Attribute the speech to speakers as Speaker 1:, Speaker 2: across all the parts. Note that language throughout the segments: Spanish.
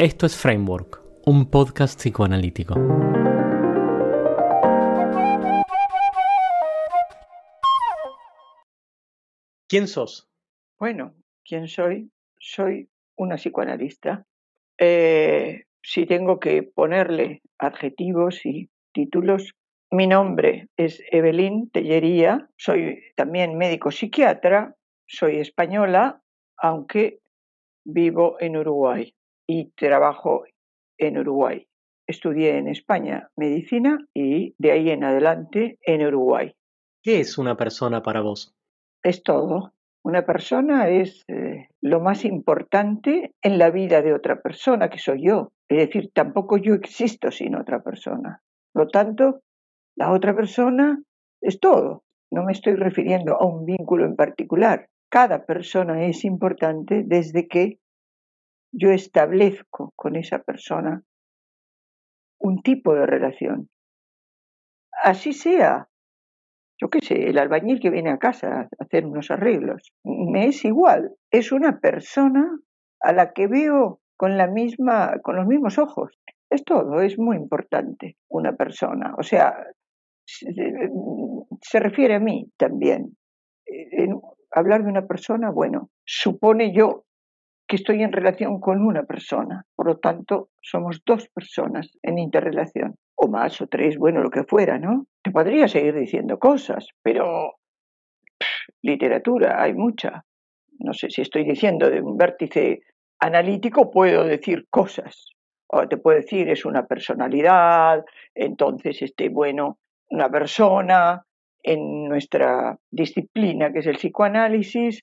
Speaker 1: Esto es Framework, un podcast psicoanalítico. ¿Quién sos?
Speaker 2: Bueno, ¿quién soy? Soy una psicoanalista. Eh, si tengo que ponerle adjetivos y títulos, mi nombre es Evelyn Tellería, soy también médico psiquiatra, soy española, aunque vivo en Uruguay y trabajo en Uruguay. Estudié en España medicina y de ahí en adelante en Uruguay.
Speaker 1: ¿Qué es una persona para vos?
Speaker 2: Es todo. Una persona es eh, lo más importante en la vida de otra persona, que soy yo. Es decir, tampoco yo existo sin otra persona. Por lo tanto, la otra persona es todo. No me estoy refiriendo a un vínculo en particular. Cada persona es importante desde que yo establezco con esa persona un tipo de relación. Así sea, yo qué sé, el albañil que viene a casa a hacer unos arreglos, me es igual, es una persona a la que veo con la misma con los mismos ojos. Es todo, es muy importante una persona, o sea, se, refiere a mí también. hablar de una persona, bueno, supone yo que estoy en relación con una persona. Por lo tanto, somos dos personas en interrelación. O más, o tres, bueno, lo que fuera, ¿no? Te podría seguir diciendo cosas, pero literatura hay mucha. No sé si estoy diciendo de un vértice analítico, puedo decir cosas. O te puedo decir, es una personalidad, entonces, este, bueno, una persona en nuestra disciplina, que es el psicoanálisis,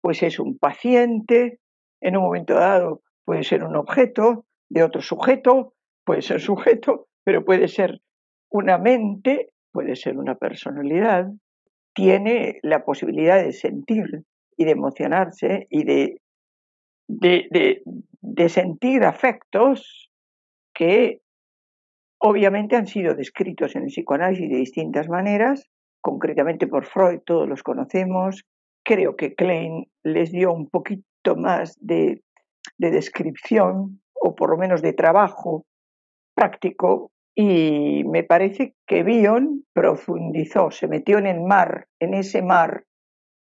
Speaker 2: pues es un paciente, en un momento dado puede ser un objeto de otro sujeto, puede ser sujeto, pero puede ser una mente, puede ser una personalidad, tiene la posibilidad de sentir y de emocionarse y de, de, de, sentir afectos que obviamente han sido descritos en el psicoanálisis de distintas maneras, concretamente por Freud, todos los conocemos. Creo que Klein les dio un poquito más de, descripción o por lo menos de trabajo práctico y me parece que Bion profundizó, se metió en el mar, en ese mar,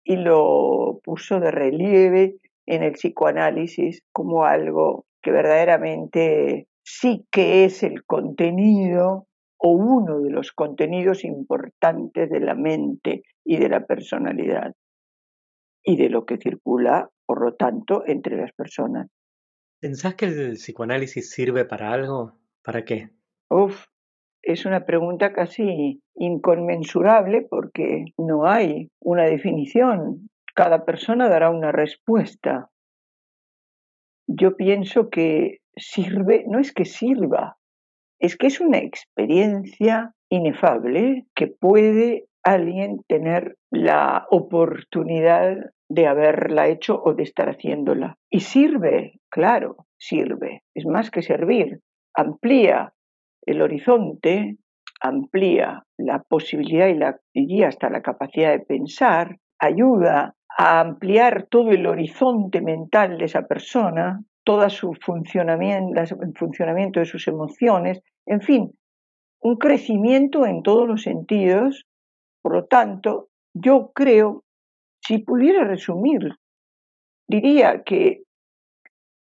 Speaker 2: y lo puso de relieve en el psicoanálisis como algo que verdaderamente sí que es el contenido o uno de los contenidos importantes de la mente y de la personalidad y de lo que circula por lo tanto, entre las personas.
Speaker 1: ¿Pensás que el psicoanálisis sirve para algo? ¿Para qué?
Speaker 2: Uf, es una pregunta casi inconmensurable porque no hay una definición. Cada persona dará una respuesta. Yo pienso que sirve, no es que sirva, es que es una experiencia inefable que puede alguien tener la oportunidad de haberla hecho o de estar haciéndola. Y sirve, claro, sirve. Es más que servir. Amplía el horizonte, amplía la posibilidad y la hasta la capacidad de pensar, ayuda a ampliar todo el horizonte mental de esa persona, todo su funcionamiento, el funcionamiento de sus emociones, en fin, un crecimiento en todos los sentidos. Por lo tanto, yo creo si pudiera resumir, diría que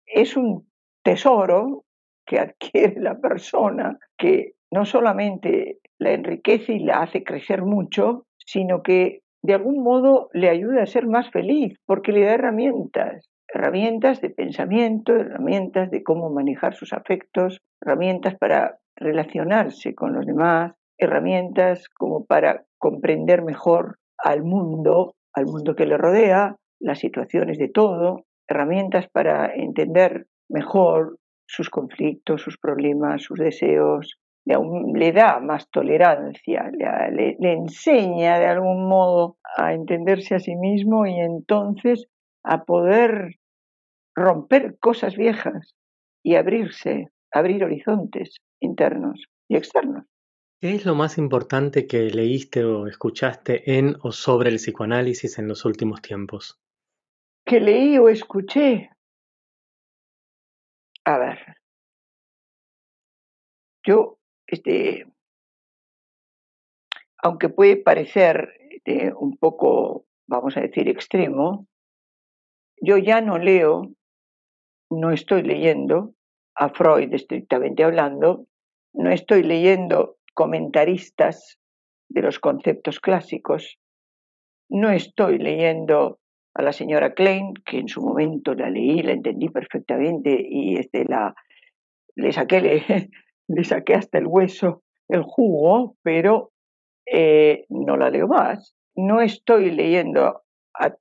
Speaker 2: es un tesoro que adquiere la persona que no solamente la enriquece y la hace crecer mucho, sino que de algún modo le ayuda a ser más feliz, porque le da herramientas, herramientas de pensamiento, herramientas de cómo manejar sus afectos, herramientas para relacionarse con los demás, herramientas como para comprender mejor al mundo al mundo que le rodea, las situaciones de todo, herramientas para entender mejor sus conflictos, sus problemas, sus deseos, le, da más tolerancia, le, le, enseña de algún modo a entenderse a sí mismo y entonces a poder romper cosas viejas y abrirse, abrir horizontes internos y externos.
Speaker 1: ¿Qué es lo más importante que leíste o escuchaste en o sobre el psicoanálisis en los últimos tiempos?
Speaker 2: ¿Qué leí o escuché? A ver, Yo, este, aunque puede parecer este, un poco, vamos a decir, extremo, yo ya no leo, no estoy leyendo a Freud estrictamente hablando, no estoy leyendo comentaristas de los conceptos clásicos, no estoy leyendo a la señora Klein, que en su momento la leí, la entendí perfectamente y este, la, le, saqué, le, saqué hasta el hueso, el jugo, pero eh, no la leo más. No estoy leyendo a,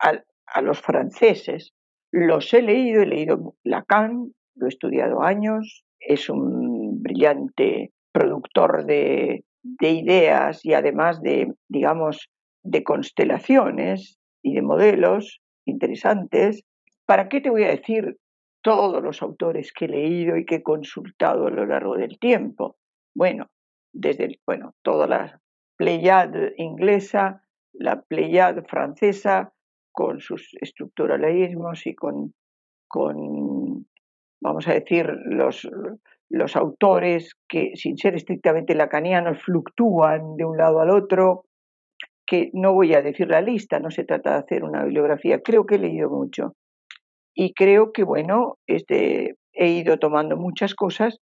Speaker 2: a, a los franceses, los he leído, he leído Lacan, lo he estudiado años, es un brillante productor de, de ideas y además de, digamos, de constelaciones y de modelos interesantes. ¿Para qué te voy a decir todos los autores que he leído y que he consultado a lo largo del tiempo? Bueno, desde bueno, toda la Pleiade inglesa, la Pleiade francesa, con sus estructuralismos y con, con vamos a decir, los, los autores que, sin ser estrictamente lacanianos, fluctúan de un lado al otro, que no voy a decir la lista, no se trata de hacer una bibliografía, creo que he leído mucho. Y creo que, bueno, este, he ido tomando muchas cosas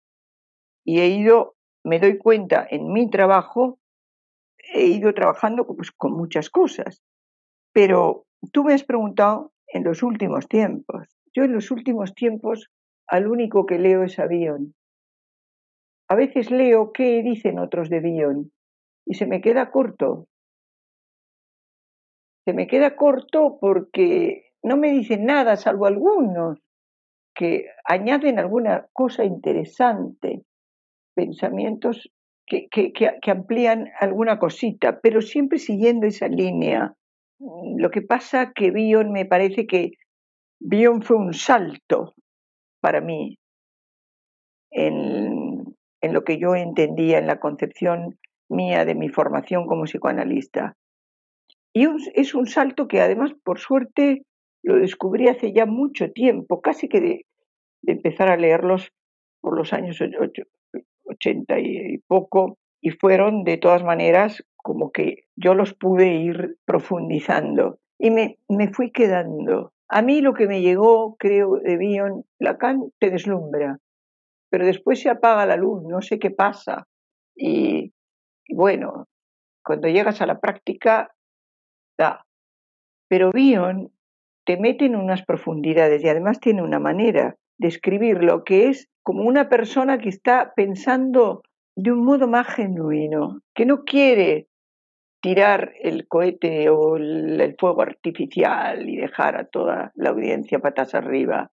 Speaker 2: y he ido, me doy cuenta en mi trabajo, he ido trabajando pues, con muchas cosas. Pero tú me has preguntado en los últimos tiempos. Yo en los últimos tiempos al único que leo es a Bion. A veces leo qué dicen otros de Bion y se me queda corto. Se me queda corto porque no me dicen nada, salvo algunos que añaden alguna cosa interesante, pensamientos que, amplían alguna cosita, pero siempre siguiendo esa línea. Lo que pasa que Bion me parece que Bion fue un salto para mí en, en lo que yo entendía en la concepción mía de mi formación como psicoanalista. Y es un salto que además, por suerte, lo descubrí hace ya mucho tiempo, casi que de, empezar a leerlos por los años 80 y poco, y fueron de todas maneras como que yo los pude ir profundizando y me, me fui quedando. A mí lo que me llegó, creo, de Bion, Lacan te deslumbra, pero después se apaga la luz, no sé qué pasa. Y, bueno, cuando llegas a la práctica, da. Pero Bion te mete en unas profundidades y además tiene una manera de escribirlo que es como una persona que está pensando de un modo más genuino, que no quiere tirar el cohete o el, fuego artificial y dejar a toda la audiencia patas arriba,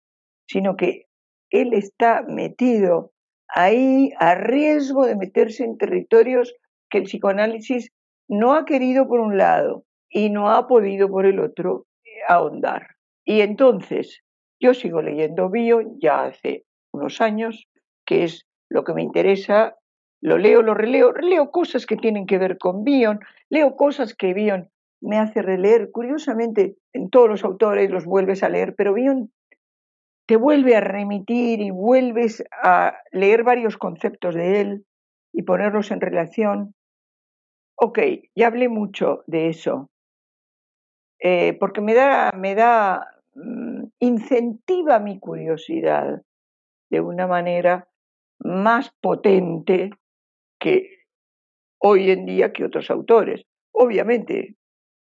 Speaker 2: sino que él está metido ahí a riesgo de meterse en territorios que el psicoanálisis no ha querido por un lado y no ha podido por el otro eh, ahondar. Y entonces, yo sigo leyendo Bio ya hace unos años, que es lo que me interesa, lo leo, lo releo, leo cosas que tienen que ver con Bion, leo cosas que Bion me hace releer. Curiosamente, en todos los autores los vuelves a leer, pero Bion te vuelve a remitir y vuelves a leer varios conceptos de él y ponerlos en relación. Ok, ya hablé mucho de eso, eh, porque me da, me da, mm, incentiva mi curiosidad de una manera más potente que hoy en día que otros autores. Obviamente,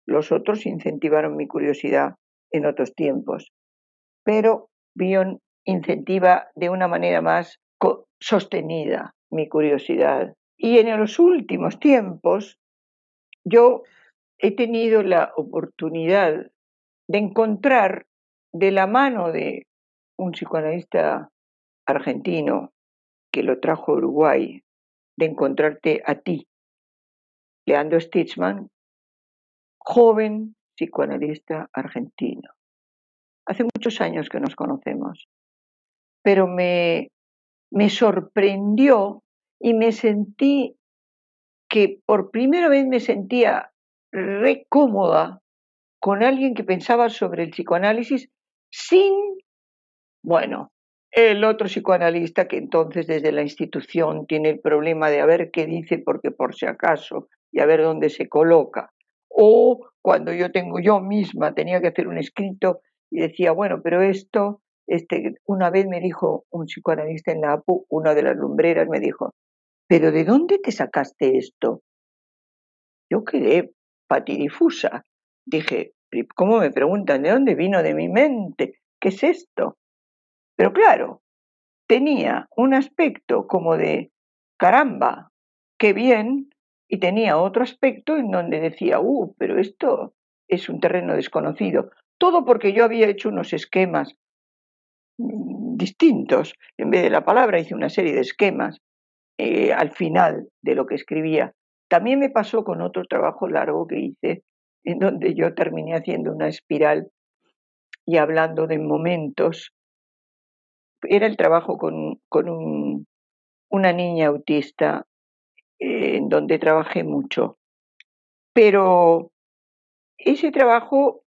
Speaker 2: los otros incentivaron mi curiosidad en otros tiempos, pero Bion incentiva de una manera más sostenida mi curiosidad. Y en los últimos tiempos yo he tenido la oportunidad de encontrar de la mano de un psicoanalista argentino que lo trajo a Uruguay, de encontrarte a ti, Leandro Stichman, joven psicoanalista argentino. Hace muchos años que nos conocemos, pero me, me sorprendió y me sentí que por primera vez me sentía re cómoda con alguien que pensaba sobre el psicoanálisis sin, bueno, el otro psicoanalista que entonces desde la institución tiene el problema de a ver qué dice porque por si acaso y a ver dónde se coloca. O cuando yo tengo yo misma, tenía que hacer un escrito y decía, bueno, pero esto, este, una vez me dijo un psicoanalista en la APU, una de las lumbreras, me dijo, pero ¿de dónde te sacaste esto? Yo quedé patidifusa. Dije, ¿cómo me preguntan de dónde vino de mi mente? ¿Qué es esto? Pero claro, tenía un aspecto como de, caramba, qué bien, y tenía otro aspecto en donde decía, uh, pero esto es un terreno desconocido. Todo porque yo había hecho unos esquemas mm, distintos. En vez de la palabra hice una serie de esquemas eh, al final de lo que escribía. También me pasó con otro trabajo largo que hice, en donde yo terminé haciendo una espiral y hablando de momentos. Era el trabajo con, con una niña autista eh, en donde trabajé mucho. Pero ese trabajo,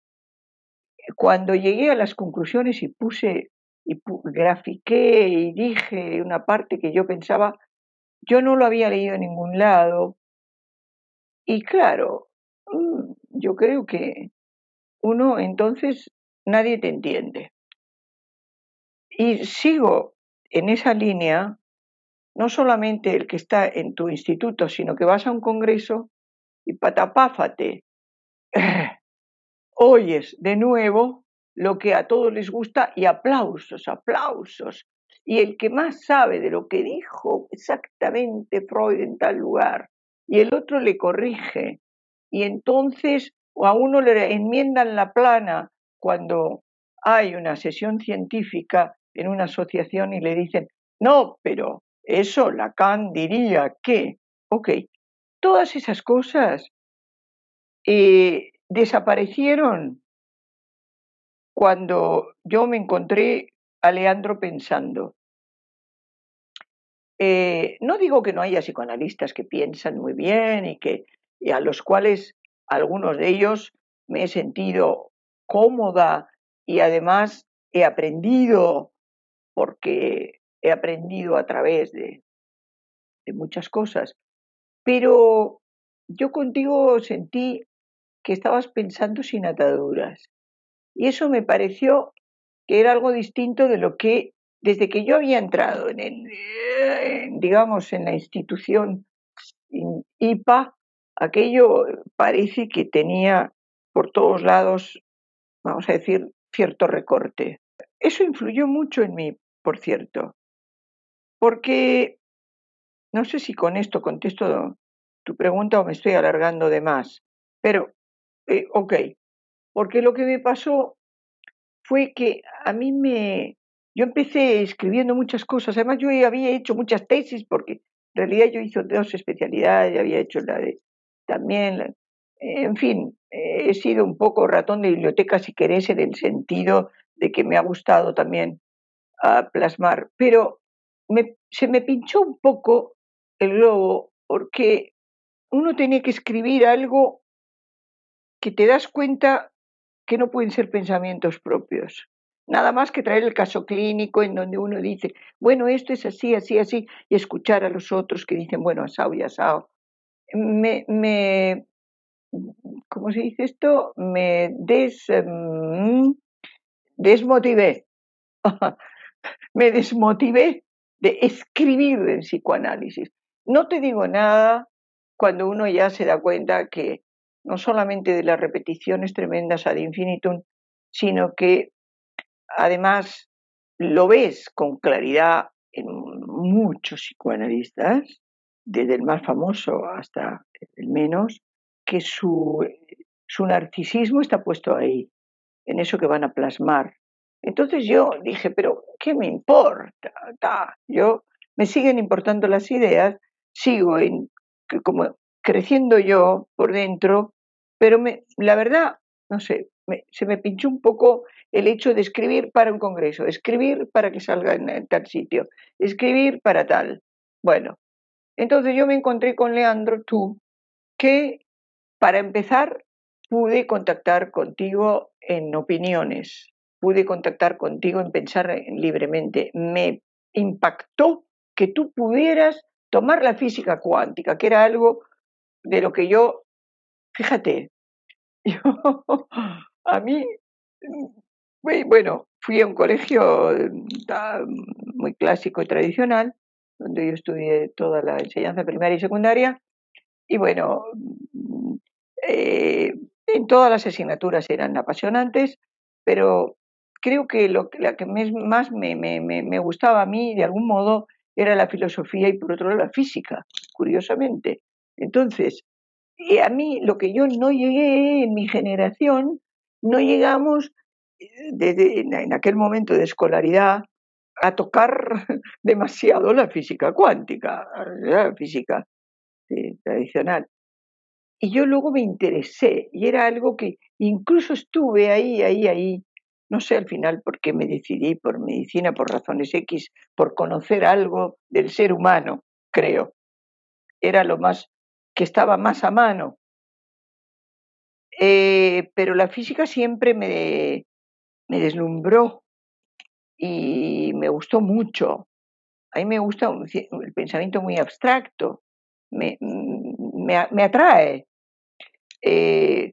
Speaker 2: cuando llegué a las conclusiones y puse y grafiqué y dije una parte que yo pensaba, yo no lo había leído en ningún lado. Y claro, mm, yo creo que uno entonces nadie te entiende. Y sigo en esa línea no solamente el que está en tu instituto, sino que vas a un congreso y patapáfate, oyes de nuevo lo que a todos les gusta y aplausos, aplausos. Y el que más sabe de lo que dijo exactamente Freud en tal lugar, y el otro le corrige, y entonces a uno le enmiendan la plana cuando hay una sesión científica en una asociación y le dicen, no, pero eso Lacan diría que, ok, todas esas cosas eh, desaparecieron cuando yo me encontré a Leandro pensando. Eh, no digo que no haya psicoanalistas que piensan muy bien y que y a los cuales algunos de ellos me he sentido cómoda y además he aprendido porque he aprendido a través de, muchas cosas. Pero yo contigo sentí que estabas pensando sin ataduras. Y eso me pareció que era algo distinto de lo que, desde que yo había entrado en, digamos, en la institución IPA, aquello parece que tenía por todos lados, vamos a decir, cierto recorte. Eso influyó mucho en mí, por cierto, porque no sé si con esto contesto tu pregunta o me estoy alargando de más, pero, eh, ok, porque lo que me pasó fue que a mí me... Yo empecé escribiendo muchas cosas, además yo había hecho muchas tesis porque en realidad yo hice dos especialidades, había hecho la también, en fin, he sido un poco ratón de biblioteca si querés en el sentido de que me ha gustado también ah, plasmar, pero se me pinchó un poco el globo porque uno tiene que escribir algo que te das cuenta que no pueden ser pensamientos propios. Nada más que traer el caso clínico en donde uno dice, bueno, esto es así, así, así, y escuchar a los otros que dicen, bueno, asado y asado. Me, me, ¿cómo se dice esto? Me des, em, desmotivé. me desmotivé de escribir en psicoanálisis. No te digo nada cuando uno ya se da cuenta que no solamente de las repeticiones tremendas ad infinitum, sino que además lo ves con claridad en muchos psicoanalistas, desde el más famoso hasta el menos, que su, su narcisismo está puesto ahí, en eso que van a plasmar entonces yo dije, pero ¿qué me importa? yo me siguen importando las ideas, sigo en, como creciendo yo por dentro, pero me, la verdad, no sé, se me pinchó un poco el hecho de escribir para un congreso, escribir para que salga en, tal sitio, escribir para tal. Bueno, entonces yo me encontré con Leandro, tú, que para empezar pude contactar contigo en opiniones pude contactar contigo en pensar libremente. Me impactó que tú pudieras tomar la física cuántica, que era algo de lo que yo, fíjate, yo, a mí, bueno, fui a un colegio mm, muy clásico y tradicional, donde yo estudié toda la enseñanza primaria y secundaria, y bueno, mm, eh, en todas las asignaturas eran apasionantes, pero creo que lo la que más me, me, me, gustaba a mí, de algún modo, era la filosofía y por otro lado la física, curiosamente. Entonces, y a mí lo que yo no llegué en mi generación, no llegamos eh, desde en aquel momento de escolaridad a tocar demasiado la física cuántica, la física tradicional. Y yo luego me interesé y era algo que incluso estuve ahí, ahí, ahí. No sé al final por qué me decidí por medicina, por razones X, por conocer algo del ser humano, creo. Era lo más que estaba más a mano. Eh, pero la física siempre me, me deslumbró y me gustó mucho. A mí me gusta el pensamiento muy abstracto, me, me, me atrae. Eh,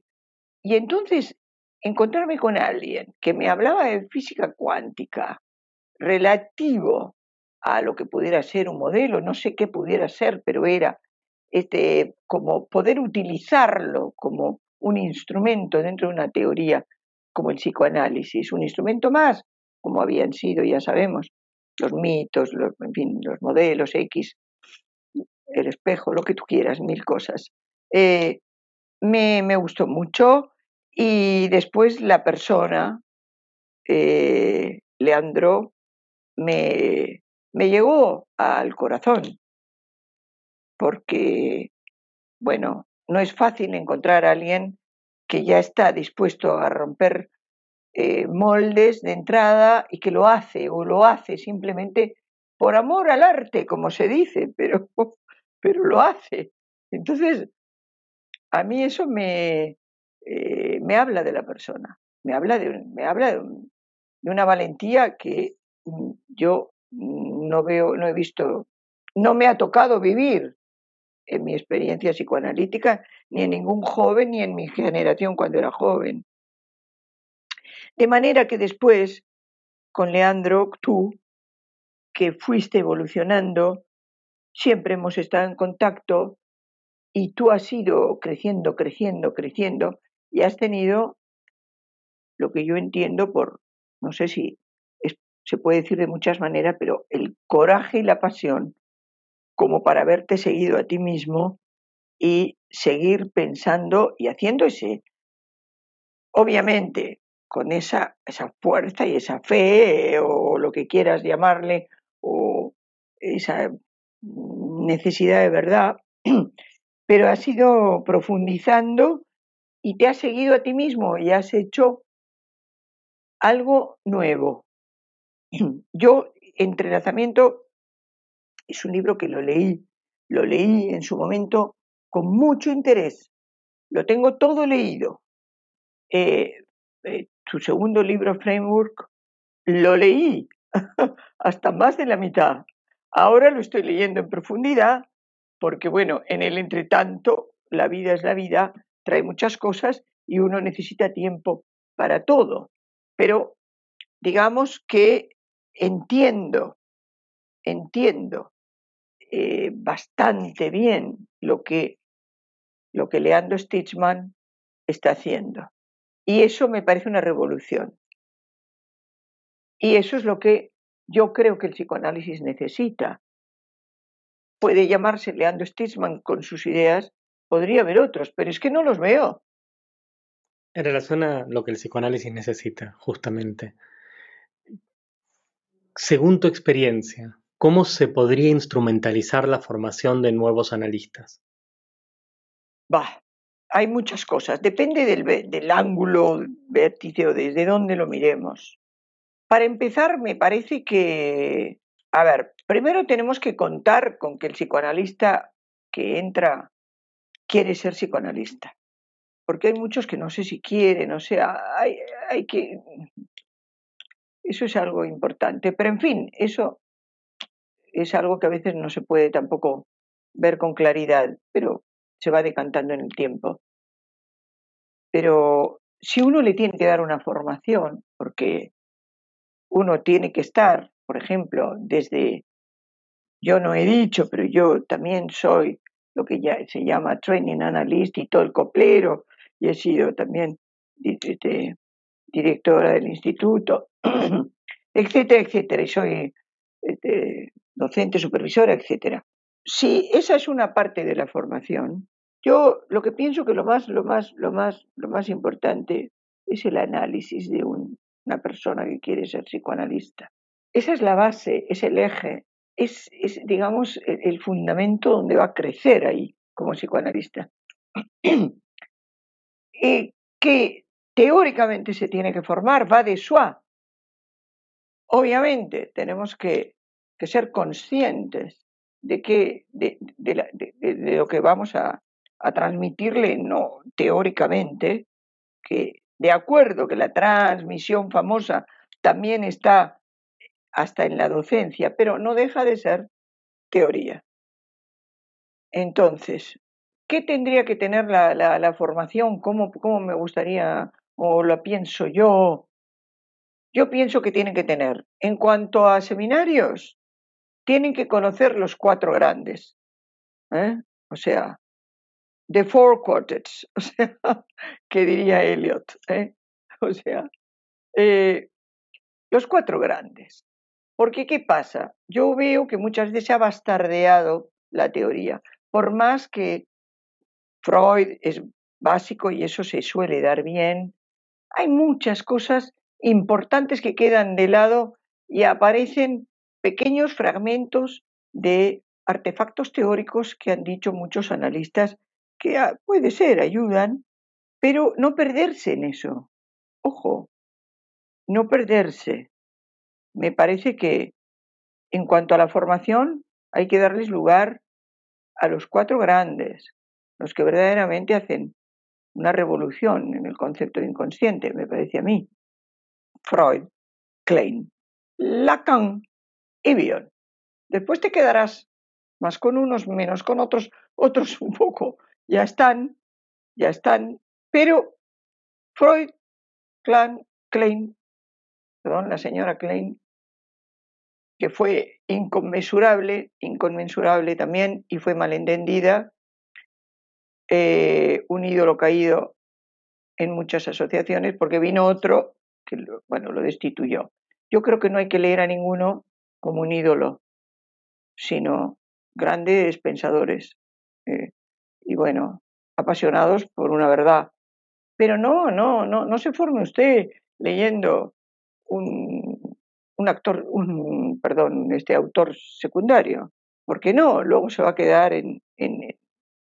Speaker 2: y entonces encontrarme con alguien que me hablaba de física cuántica relativo a lo que pudiera ser un modelo, no sé qué pudiera ser, pero era este, como poder utilizarlo como un instrumento dentro de una teoría como el psicoanálisis, un instrumento más, como habían sido, ya sabemos, los mitos, los, en fin, los modelos X, el espejo, lo que tú quieras, mil cosas. Eh, me, me, gustó mucho y después la persona, eh, Leandro, me, me llegó al corazón, porque, bueno, no es fácil encontrar a alguien que ya está dispuesto a romper eh, moldes de entrada y que lo hace o lo hace simplemente por amor al arte, como se dice, pero, pero lo hace. Entonces, a mí eso me, eh, me habla de la persona, me habla, de, me habla de, una valentía que mm, yo no veo, no he visto, no me ha tocado vivir en mi experiencia psicoanalítica, ni en ningún joven, ni en mi generación cuando era joven. De manera que después, con Leandro, tú, que fuiste evolucionando, siempre hemos estado en contacto y tú has ido creciendo, creciendo, creciendo y has tenido lo que yo entiendo por, no sé si se puede decir de muchas maneras, pero el coraje y la pasión como para haberte seguido a ti mismo y seguir pensando y haciendo ese, obviamente, con esa, esa fuerza y esa fe o lo que quieras llamarle, o esa necesidad de verdad, pero has ido profundizando y te has seguido a ti mismo y has hecho algo nuevo. Yo, Entrelazamiento, es un libro que lo leí, lo leí en su momento con mucho interés. Lo tengo todo leído. Eh, eh, su segundo libro, Framework, lo leí hasta más de la mitad. Ahora lo estoy leyendo en profundidad porque, bueno, en el entretanto, la vida es la vida, trae muchas cosas y uno necesita tiempo para todo. Pero digamos que entiendo, entiendo eh, bastante bien lo que, lo que Leandro Stichman está haciendo. Y eso me parece una revolución. Y eso es lo que yo creo que el psicoanálisis necesita. Puede llamarse Leandro Stichman con sus ideas, podría haber otros, pero es que no los veo.
Speaker 1: En relación a lo que el psicoanálisis necesita, justamente. Según tu experiencia, ¿cómo se podría instrumentalizar la formación de nuevos analistas?
Speaker 2: Bah, hay muchas cosas. Depende del, del ángulo vértice o desde dónde lo miremos. Para empezar, me parece que, a ver, primero tenemos que contar con que el psicoanalista que entra quiere ser psicoanalista. Porque hay muchos que no sé si quieren, o sea, hay, hay que Eso es algo importante. Pero en fin, eso es algo que a veces no se puede tampoco ver con claridad, pero se va decantando en el tiempo. Pero si uno le tiene que dar una formación, porque uno tiene que estar, por ejemplo, desde, yo no he dicho, pero yo también soy lo que ya se llama Training Analyst y todo el coplero, y he sido también directora del instituto, etcétera, etcétera, y soy este, docente, supervisora, etcétera. Si esa es una parte de la formación, yo lo que pienso que lo más, lo más, lo más, lo más importante es el análisis de una persona que quiere ser psicoanalista. Esa es la base, es el eje, es, digamos, el, fundamento donde va a crecer ahí como psicoanalista. y que teóricamente se tiene que formar, va de suá. Obviamente tenemos que, ser conscientes de, que, de, lo que vamos a, a transmitirle, no teóricamente, que de acuerdo que la transmisión famosa también está hasta en la docencia, pero no deja de ser teoría. Entonces, ¿qué tendría que tener la, la, formación? ¿Cómo, ¿Cómo me gustaría o la pienso yo? Yo pienso que tienen que tener, en cuanto a seminarios, tienen que conocer los cuatro grandes. ¿eh? O sea, The Four Quartets, o sea, que diría Eliot, ¿eh? o sea, eh, los cuatro grandes. Porque, ¿qué pasa? Yo veo que muchas veces se ha bastardeado la teoría, por más que Freud es básico y eso se suele dar bien, hay muchas cosas importantes que quedan de lado y aparecen pequeños fragmentos de artefactos teóricos que han dicho muchos analistas que ah, puede ser, ayudan, pero no perderse en eso. Ojo, no perderse. Me parece que en cuanto a la formación hay que darles lugar a los cuatro grandes, los que verdaderamente hacen una revolución en el concepto inconsciente, me parece a mí. Freud, Klein, Lacan y Bion. Después te quedarás más con unos, menos con otros, otros un poco ya están, ya están, pero Freud, Klein, perdón, la señora Klein, que fue inconmensurable, inconmensurable también y fue malentendida, eh, un ídolo caído en muchas asociaciones porque vino otro que, bueno, lo destituyó. Yo creo que no hay que leer a ninguno como un ídolo, sino grandes pensadores. Eh, y bueno, apasionados por una verdad. Pero no, no, no, no se forme usted leyendo un, actor, un, perdón, este autor secundario, porque no, luego se va a quedar en, en,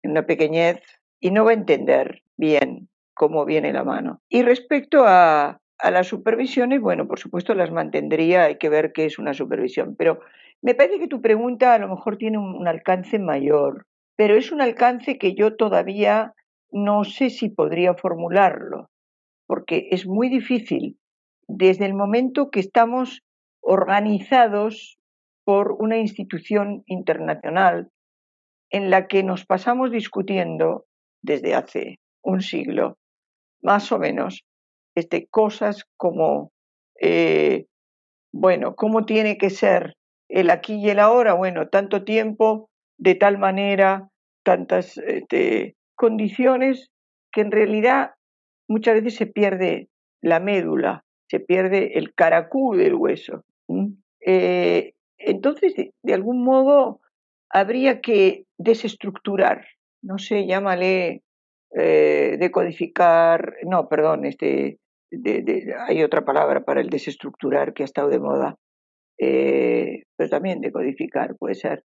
Speaker 2: en una pequeñez y no va a entender bien cómo viene la mano. Y respecto a, a las supervisiones, bueno, por supuesto las mantendría, hay que ver qué es una supervisión, pero me parece que tu pregunta a lo mejor tiene un alcance mayor pero es un alcance que yo todavía no sé si podría formularlo, porque es muy difícil desde el momento que estamos organizados por una institución internacional en la que nos pasamos discutiendo desde hace un siglo, más o menos, este, cosas como, eh, bueno, ¿cómo tiene que ser el aquí y el ahora? Bueno, tanto tiempo de tal manera, tantas este, condiciones, que en realidad muchas veces se pierde la médula, se pierde el caracú del hueso. Eh, entonces, de, algún modo, habría que desestructurar, no sé, llámale eh, decodificar, no, perdón, este, hay otra palabra para el desestructurar que ha estado de moda, eh, pero también decodificar puede ser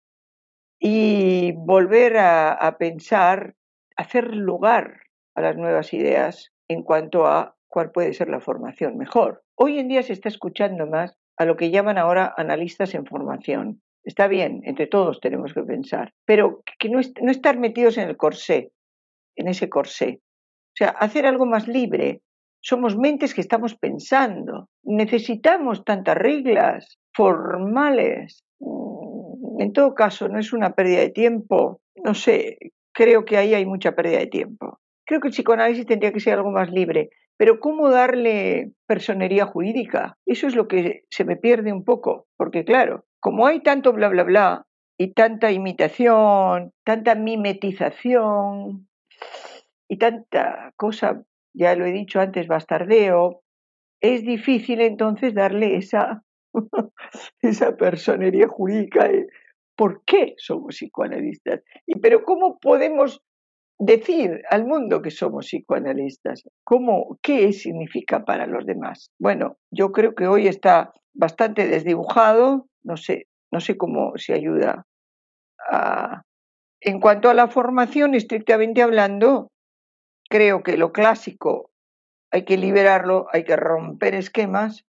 Speaker 2: y volver a, pensar, hacer lugar a las nuevas ideas en cuanto a cuál puede ser la formación mejor. Hoy en día se está escuchando más a lo que llaman ahora analistas en formación. Está bien, entre todos tenemos que pensar, pero que no, no estar metidos en el corsé, en ese corsé. O sea, hacer algo más libre. Somos mentes que estamos pensando, necesitamos tantas reglas formales. Mm, en todo caso, no es una pérdida de tiempo. No sé, creo que ahí hay mucha pérdida de tiempo. Creo que el psicoanálisis tendría que ser algo más libre. Pero ¿cómo darle personería jurídica? Eso es lo que se me pierde un poco, porque claro, como hay tanto bla bla bla y tanta imitación, tanta mimetización y tanta cosa, ya lo he dicho antes, bastardeo, es difícil entonces darle esa, esa personería jurídica. ¿Por qué somos psicoanalistas? Y, pero ¿cómo podemos decir al mundo que somos psicoanalistas. ¿Cómo, ¿Qué significa para los demás? Bueno, yo creo que hoy está bastante desdibujado, no sé, no sé cómo se ayuda a... En cuanto a la formación, estrictamente hablando, creo que lo clásico hay que liberarlo, hay que romper esquemas,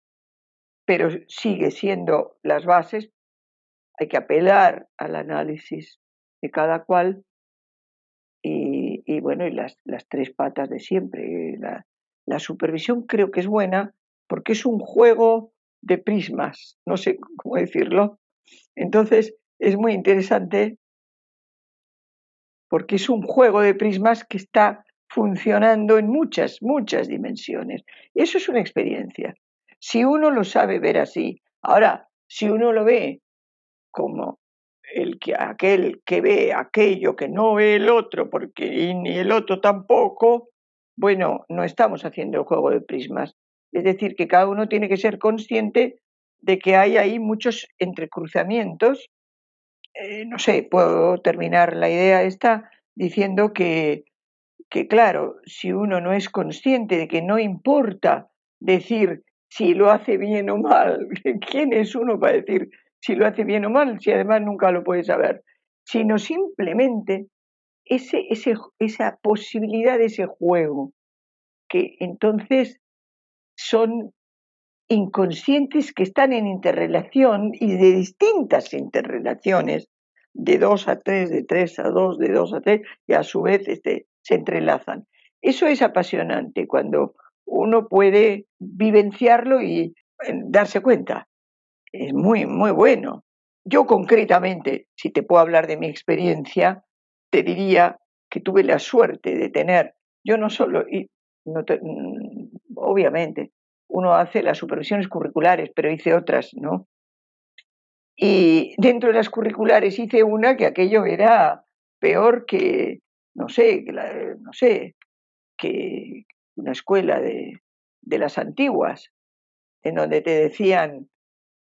Speaker 2: pero sigue siendo las bases, hay que apelar al análisis de cada cual y, bueno, y las, las, tres patas de siempre. La, la supervisión creo que es buena porque es un juego de prismas, no sé cómo decirlo. Entonces, es muy interesante porque es un juego de prismas que está funcionando en muchas, muchas dimensiones. Eso es una experiencia. Si uno lo sabe ver así, ahora, si uno lo ve como el que, aquel que ve aquello que no ve el otro, porque ni el otro tampoco, bueno, no estamos haciendo el juego de prismas. Es decir, que cada uno tiene que ser consciente de que hay ahí muchos entrecruzamientos. Eh, no sé, puedo terminar la idea esta diciendo que, que, claro, si uno no es consciente de que no importa decir si lo hace bien o mal, ¿quién es uno para decir si lo hace bien o mal, si además nunca lo puede saber, sino simplemente ese, ese, esa posibilidad de ese juego, que entonces son inconscientes que están en interrelación y de distintas interrelaciones, de dos a tres, de tres a dos, de dos a tres, y a su vez este, se entrelazan. Eso es apasionante cuando uno puede vivenciarlo y eh, darse cuenta es muy, muy bueno. Yo concretamente, si te puedo hablar de mi experiencia, te diría que tuve la suerte de tener, yo no solo, y mm, obviamente, uno hace las supervisiones curriculares, pero hice otras, ¿no? Y dentro de las curriculares hice una que aquello era peor que, no sé, que no sé, que una escuela de, de las antiguas, en donde te decían,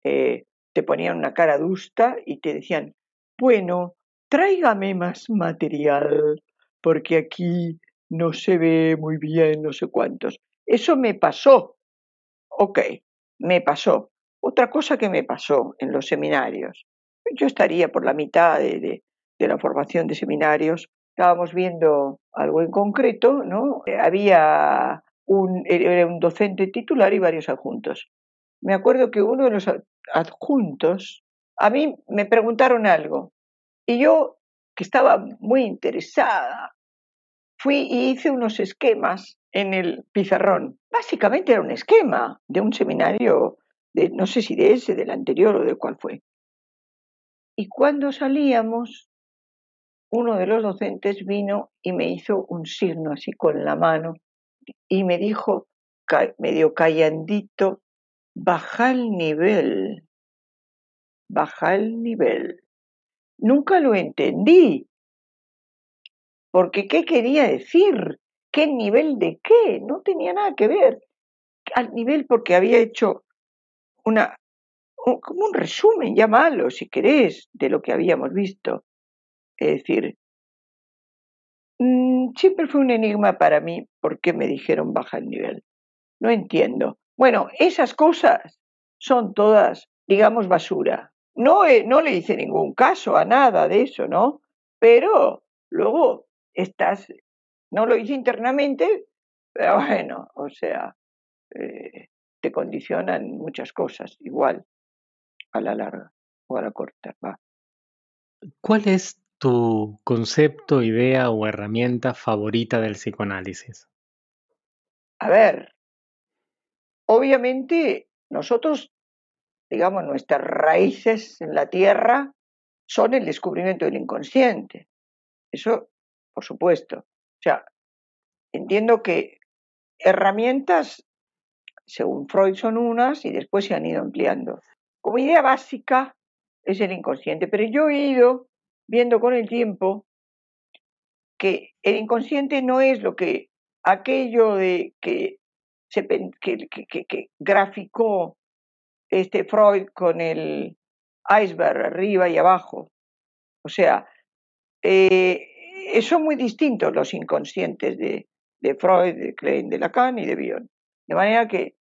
Speaker 2: eh, te ponían una cara adusta y te decían, bueno, tráigame más material, porque aquí no se ve muy bien, no sé cuántos. Eso me pasó. Ok, me pasó. Otra cosa que me pasó en los seminarios. Yo estaría por la mitad de, la formación de seminarios. Estábamos viendo algo en concreto, ¿no? había un, era un docente titular y varios adjuntos. Me acuerdo que uno de los adjuntos, a mí me preguntaron algo y yo, que estaba muy interesada, fui y hice unos esquemas en el pizarrón. Básicamente era un esquema de un seminario, de, no sé si de ese, del anterior o de cuál fue. Y cuando salíamos, uno de los docentes vino y me hizo un signo así con la mano y me dijo, medio callandito, baja el nivel, baja el nivel. Nunca lo entendí, porque ¿qué quería decir? ¿Qué nivel de qué? No tenía nada que ver. Al nivel porque había hecho una, como un resumen, ya malo, si querés, de lo que habíamos visto. Es decir, mm, siempre fue un enigma para mí por qué me dijeron baja el nivel. No entiendo. Bueno, esas cosas son todas, digamos, basura. No, no le hice ningún caso a nada de eso, ¿no? Pero luego estás, no lo hice internamente, pero bueno, o sea, eh, te condicionan muchas cosas, igual, a la larga o a la corta. Va.
Speaker 1: ¿Cuál es tu concepto, idea o herramienta favorita del psicoanálisis?
Speaker 2: A ver, Obviamente Nosotros, digamos, nuestras raíces en la Tierra son el descubrimiento del inconsciente. Eso, por supuesto. O sea, entiendo que herramientas, según Freud, son unas y después se han ido ampliando. Como idea básica es el inconsciente, pero yo he ido viendo con el tiempo que el inconsciente no es lo que aquello de que se que, graficó este Freud con el iceberg arriba y abajo. O sea, eh, son muy distintos los inconscientes de, Freud, de Klein, de Lacan y de Bion. De manera que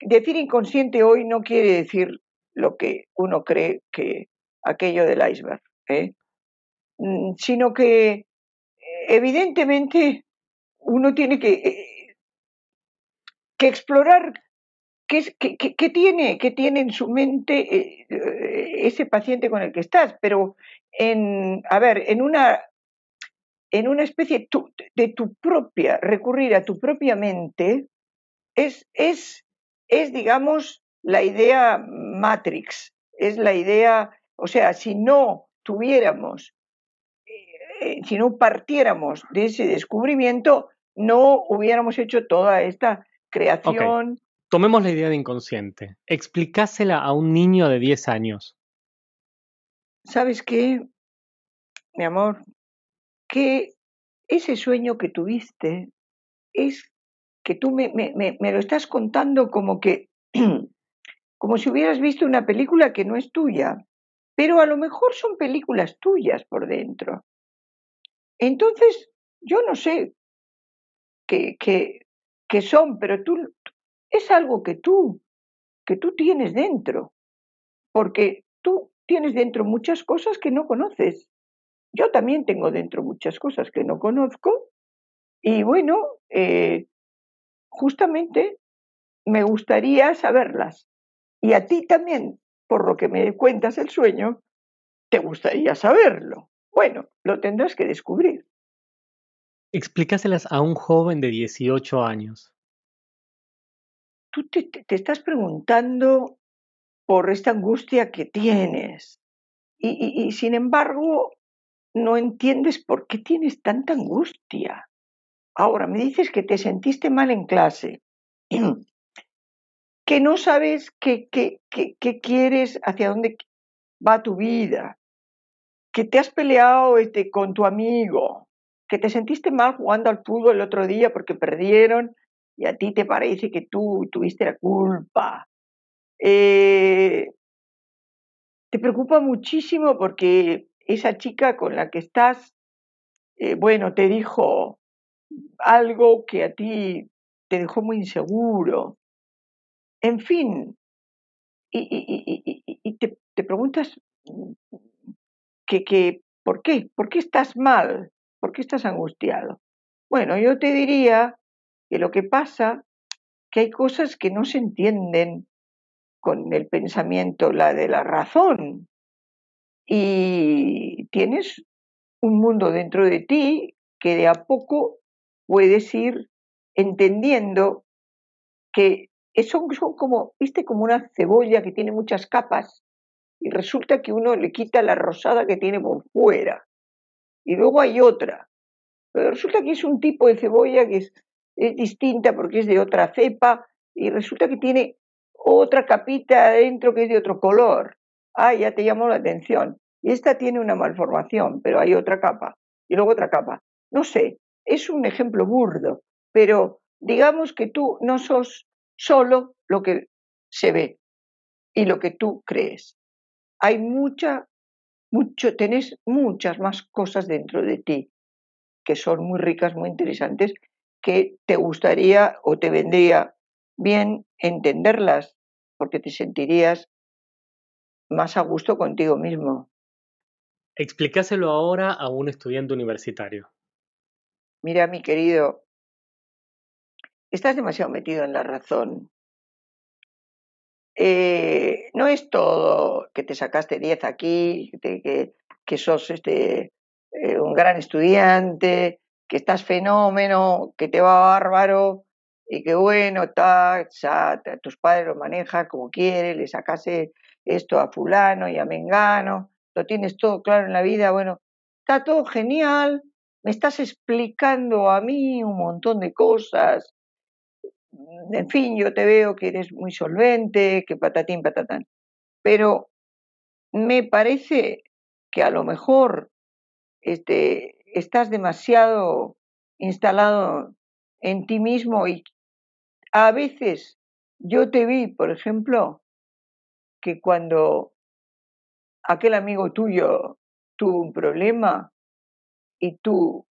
Speaker 2: decir inconsciente hoy no quiere decir lo que uno cree que aquello del iceberg, ¿eh? mm, sino que evidentemente uno tiene que, eh, que explorar qué, tiene, qué tiene en su mente eh, ese paciente con el que estás, pero en, a ver, en una en una especie de tu propia, recurrir a tu propia mente, es, es, es, digamos, la idea Matrix, es la idea, o sea, si no tuviéramos, eh, si no partiéramos de ese descubrimiento, no hubiéramos hecho toda esta creación.
Speaker 1: Tomemos la idea de inconsciente. Explicásela a un niño de 10 años.
Speaker 2: ¿Sabes qué, mi amor? que ese sueño que tuviste es que tú me, lo estás contando como que, como si hubieras visto una película que no es tuya, pero a lo mejor son películas tuyas por dentro. Entonces, yo no sé qué, qué son, pero tú, es algo que tú, que tú tienes dentro, porque tú tienes dentro muchas cosas que no conoces yo también tengo dentro muchas cosas que no conozco y bueno, eh, justamente me gustaría saberlas. Y a ti también, por lo que me cuentas el sueño, te gustaría saberlo. Bueno, lo tendrás que descubrir.
Speaker 1: Explícaselas a un joven de 18 años.
Speaker 2: Tú te, estás preguntando por esta angustia que tienes. y, sin embargo, no entiendes por qué tienes tanta angustia. Ahora me dices que te sentiste mal en clase, que no sabes qué, qué, qué, quieres, hacia dónde va tu vida, que te has peleado este, con tu amigo, que te sentiste mal jugando al fútbol el otro día porque perdieron y a ti te parece que tú tuviste la culpa. Eh, te preocupa muchísimo porque esa chica con la que estás, eh, bueno, te dijo algo que a ti te dejó muy inseguro. En fin, y, te, preguntas que, que, ¿por qué? ¿Por qué estás mal? ¿Por qué estás angustiado? Bueno, yo te diría que lo que pasa que hay cosas que no se entienden con el pensamiento, la de la razón y tienes un mundo dentro de ti que de a poco puedes ir entendiendo que son, son como, viste, como una cebolla que tiene muchas capas y resulta que uno le quita la rosada que tiene por fuera y luego hay otra. Pero resulta que es un tipo de cebolla que es, es distinta porque es de otra cepa y resulta que tiene otra capita adentro que es de otro color ah, ya te llamó la atención. Y esta tiene una malformación, pero hay otra capa y luego otra capa. No sé, es un ejemplo burdo, pero digamos que tú no sos solo lo que se ve y lo que tú crees. Hay mucha, mucho, tenés muchas más cosas dentro de ti que son muy ricas, muy interesantes, que te gustaría o te vendría bien entenderlas, porque te sentirías más a gusto contigo mismo.
Speaker 1: Explícaselo ahora a un estudiante universitario.
Speaker 2: Mira, mi querido, estás demasiado metido en la razón. Eh, no es todo que te sacaste 10 aquí, que, que, sos este, eh, un gran estudiante, que estás fenómeno, que te va bárbaro. y que bueno, ta, tus padres lo manejan como quieres, le sacase esto a fulano y a mengano, lo tienes todo claro en la vida, bueno, está todo genial, me estás explicando a mí un montón de cosas, en fin, yo te veo que eres muy solvente, que patatín, patatán, pero me parece que a lo mejor este, estás demasiado instalado en ti mismo y a veces yo te vi, por ejemplo, que cuando aquel amigo tuyo tuvo un problema y tú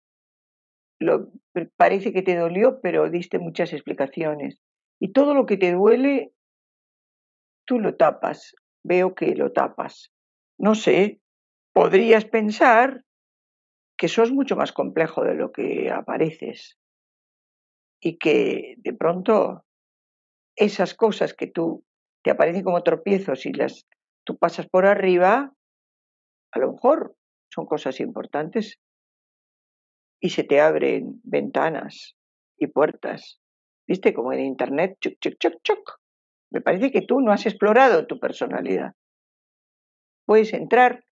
Speaker 2: lo, parece que te dolió, pero diste muchas explicaciones. Y todo lo que te duele, tú lo tapas. Veo que lo tapas. No sé, podrías pensar que sos mucho más complejo de lo que apareces y que de pronto esas cosas que tú te aparecen como tropiezos y las tú pasas por arriba, a lo mejor son cosas importantes y se te abren ventanas y puertas. ¿Viste? Como en internet, chuc, chuc, chuc, chuc. Me parece que tú no has explorado tu personalidad. Puedes entrar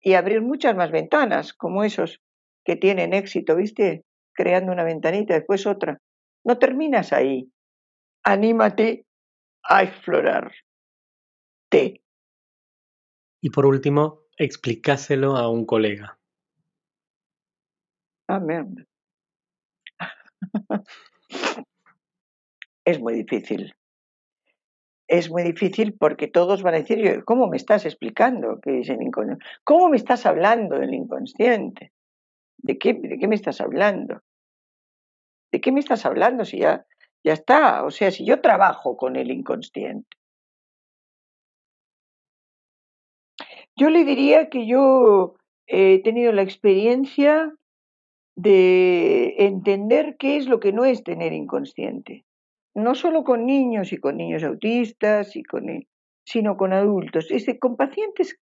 Speaker 2: y abrir muchas más ventanas, como esos que tienen éxito, ¿viste? Creando una ventanita, después otra. No terminas ahí. Anímate a explorar. Te.
Speaker 1: Y por último, explícaselo a un colega.
Speaker 2: Amén. es muy difícil. Es muy difícil porque todos van a decir, ¿cómo me estás explicando que es el inconsciente? ¿Cómo me estás hablando del inconsciente? ¿De qué, ¿De qué me estás hablando? ¿De qué me estás hablando si ya, ya está? O sea, si yo trabajo con el inconsciente. Yo le diría que yo he tenido la experiencia de entender qué es lo que no es tener inconsciente. No solo con niños y con niños autistas, y con, sino con adultos. Es con pacientes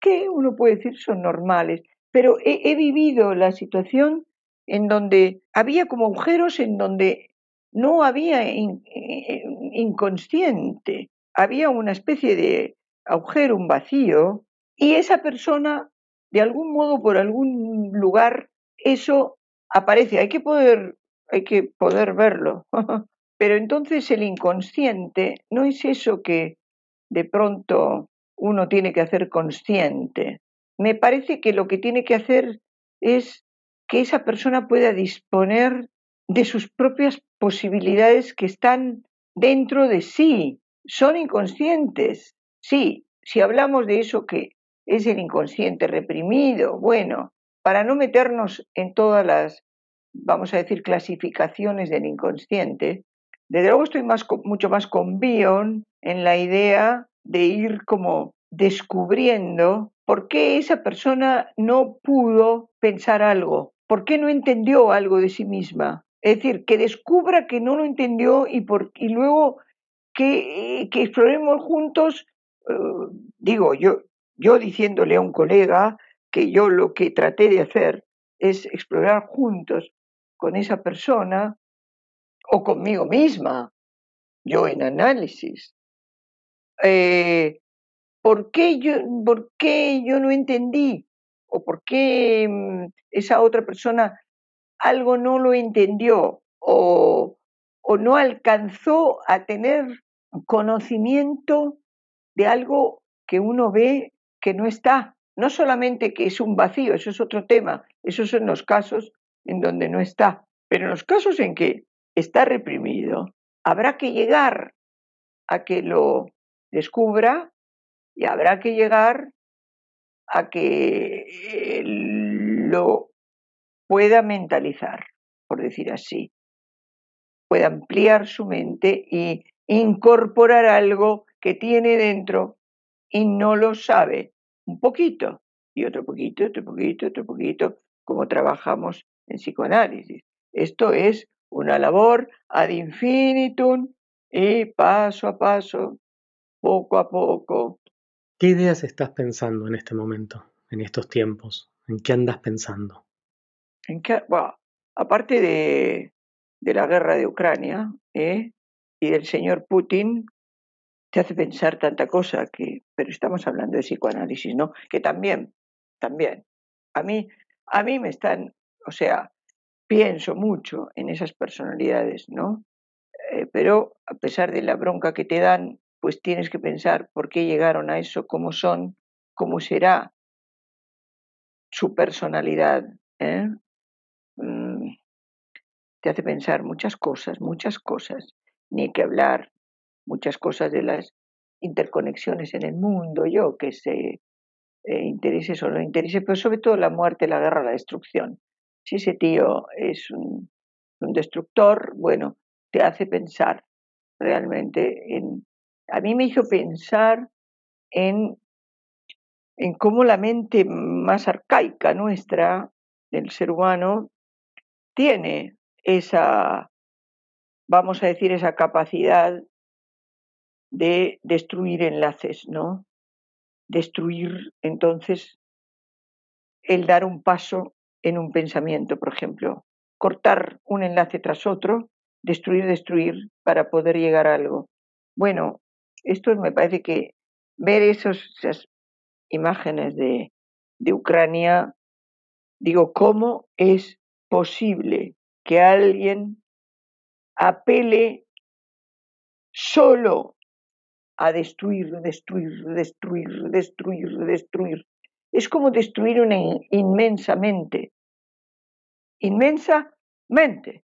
Speaker 2: que uno puede decir son normales, pero he, vivido la situación en donde había como agujeros en donde no había eh, inconsciente, había una especie de agujero, un vacío, y esa persona, de algún modo, por algún lugar, eso aparece. Hay que poder, hay que poder verlo. Pero entonces el inconsciente no es eso que de pronto uno tiene que hacer consciente. Me parece que lo que tiene que hacer es que esa persona pueda disponer de sus propias posibilidades que están dentro de sí. Son inconscientes. Sí, si hablamos de eso que es el inconsciente reprimido, bueno, para no meternos en todas las, vamos a decir, clasificaciones del inconsciente, desde luego estoy mucho más con Bion en la idea de ir como descubriendo por qué esa persona no pudo pensar algo, ¿Por qué no entendió algo de sí misma? Es decir, que descubra que no lo entendió y, por, luego que, que exploremos juntos, eh, digo, yo, yo diciéndole a un colega que yo lo que traté de hacer es explorar juntos con esa persona o conmigo misma, yo en análisis. Eh, ¿por, qué yo, ¿Por qué yo no entendí? o por qué mm, esa otra persona algo no lo entendió o, o no alcanzó a tener conocimiento de algo que uno ve que no está. No solamente que es un vacío, eso es otro tema, esos son los casos en donde no está, pero en los casos en que está reprimido, habrá que llegar a que lo descubra y habrá que llegar a que eh, lo pueda mentalizar, por decir así, pueda ampliar su mente y incorporar algo que tiene dentro y no lo sabe, un poquito, y otro poquito, otro poquito, otro poquito, como trabajamos en psicoanálisis. Esto es una labor ad infinitum y paso a paso, poco a poco,
Speaker 1: ¿Qué ideas estás pensando en este momento, en estos tiempos? ¿En qué andas pensando?
Speaker 2: En qué, aparte de, la guerra de Ucrania, ¿eh? y del señor Putin te hace pensar tanta cosa que, pero estamos hablando de psicoanálisis, ¿no? Que también, también, a mí, a mí me están, o sea, pienso mucho en esas personalidades, ¿no? Eh, pero a pesar de la bronca que te dan, pues tienes que pensar por qué llegaron a eso, cómo son, cómo será su personalidad. ¿eh? Mm, te hace pensar muchas cosas, muchas cosas, ni que hablar, muchas cosas de las interconexiones en el mundo, yo que sé, eh, intereses o no intereses, pero sobre todo la muerte, la guerra, la destrucción. Si ese tío es un, un destructor, bueno, te hace pensar realmente en... A mí me hizo pensar en, en cómo la mente más arcaica nuestra, del ser humano, tiene esa, vamos a decir, esa capacidad de destruir enlaces, ¿no? Destruir entonces el dar un paso en un pensamiento, por ejemplo, cortar un enlace tras otro destruir, destruir para poder llegar a algo. Bueno, esto me parece que ver esos, esas imágenes de, de Ucrania, digo, ¿cómo es posible que alguien apele solo a destruir, destruir, destruir, destruir, destruir. Es como destruir una inmensamente, inmensamente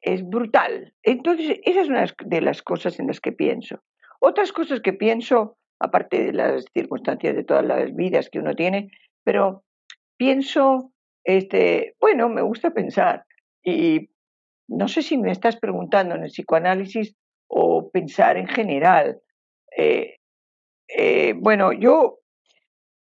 Speaker 2: es brutal. Entonces, esa es una de las cosas en las que pienso. Otras cosas que pienso, aparte de las circunstancias de todas las vidas que uno tiene, pero pienso, este, bueno, me gusta pensar y no sé si me estás preguntando en el psicoanálisis o pensar en general. Eh, eh, bueno, yo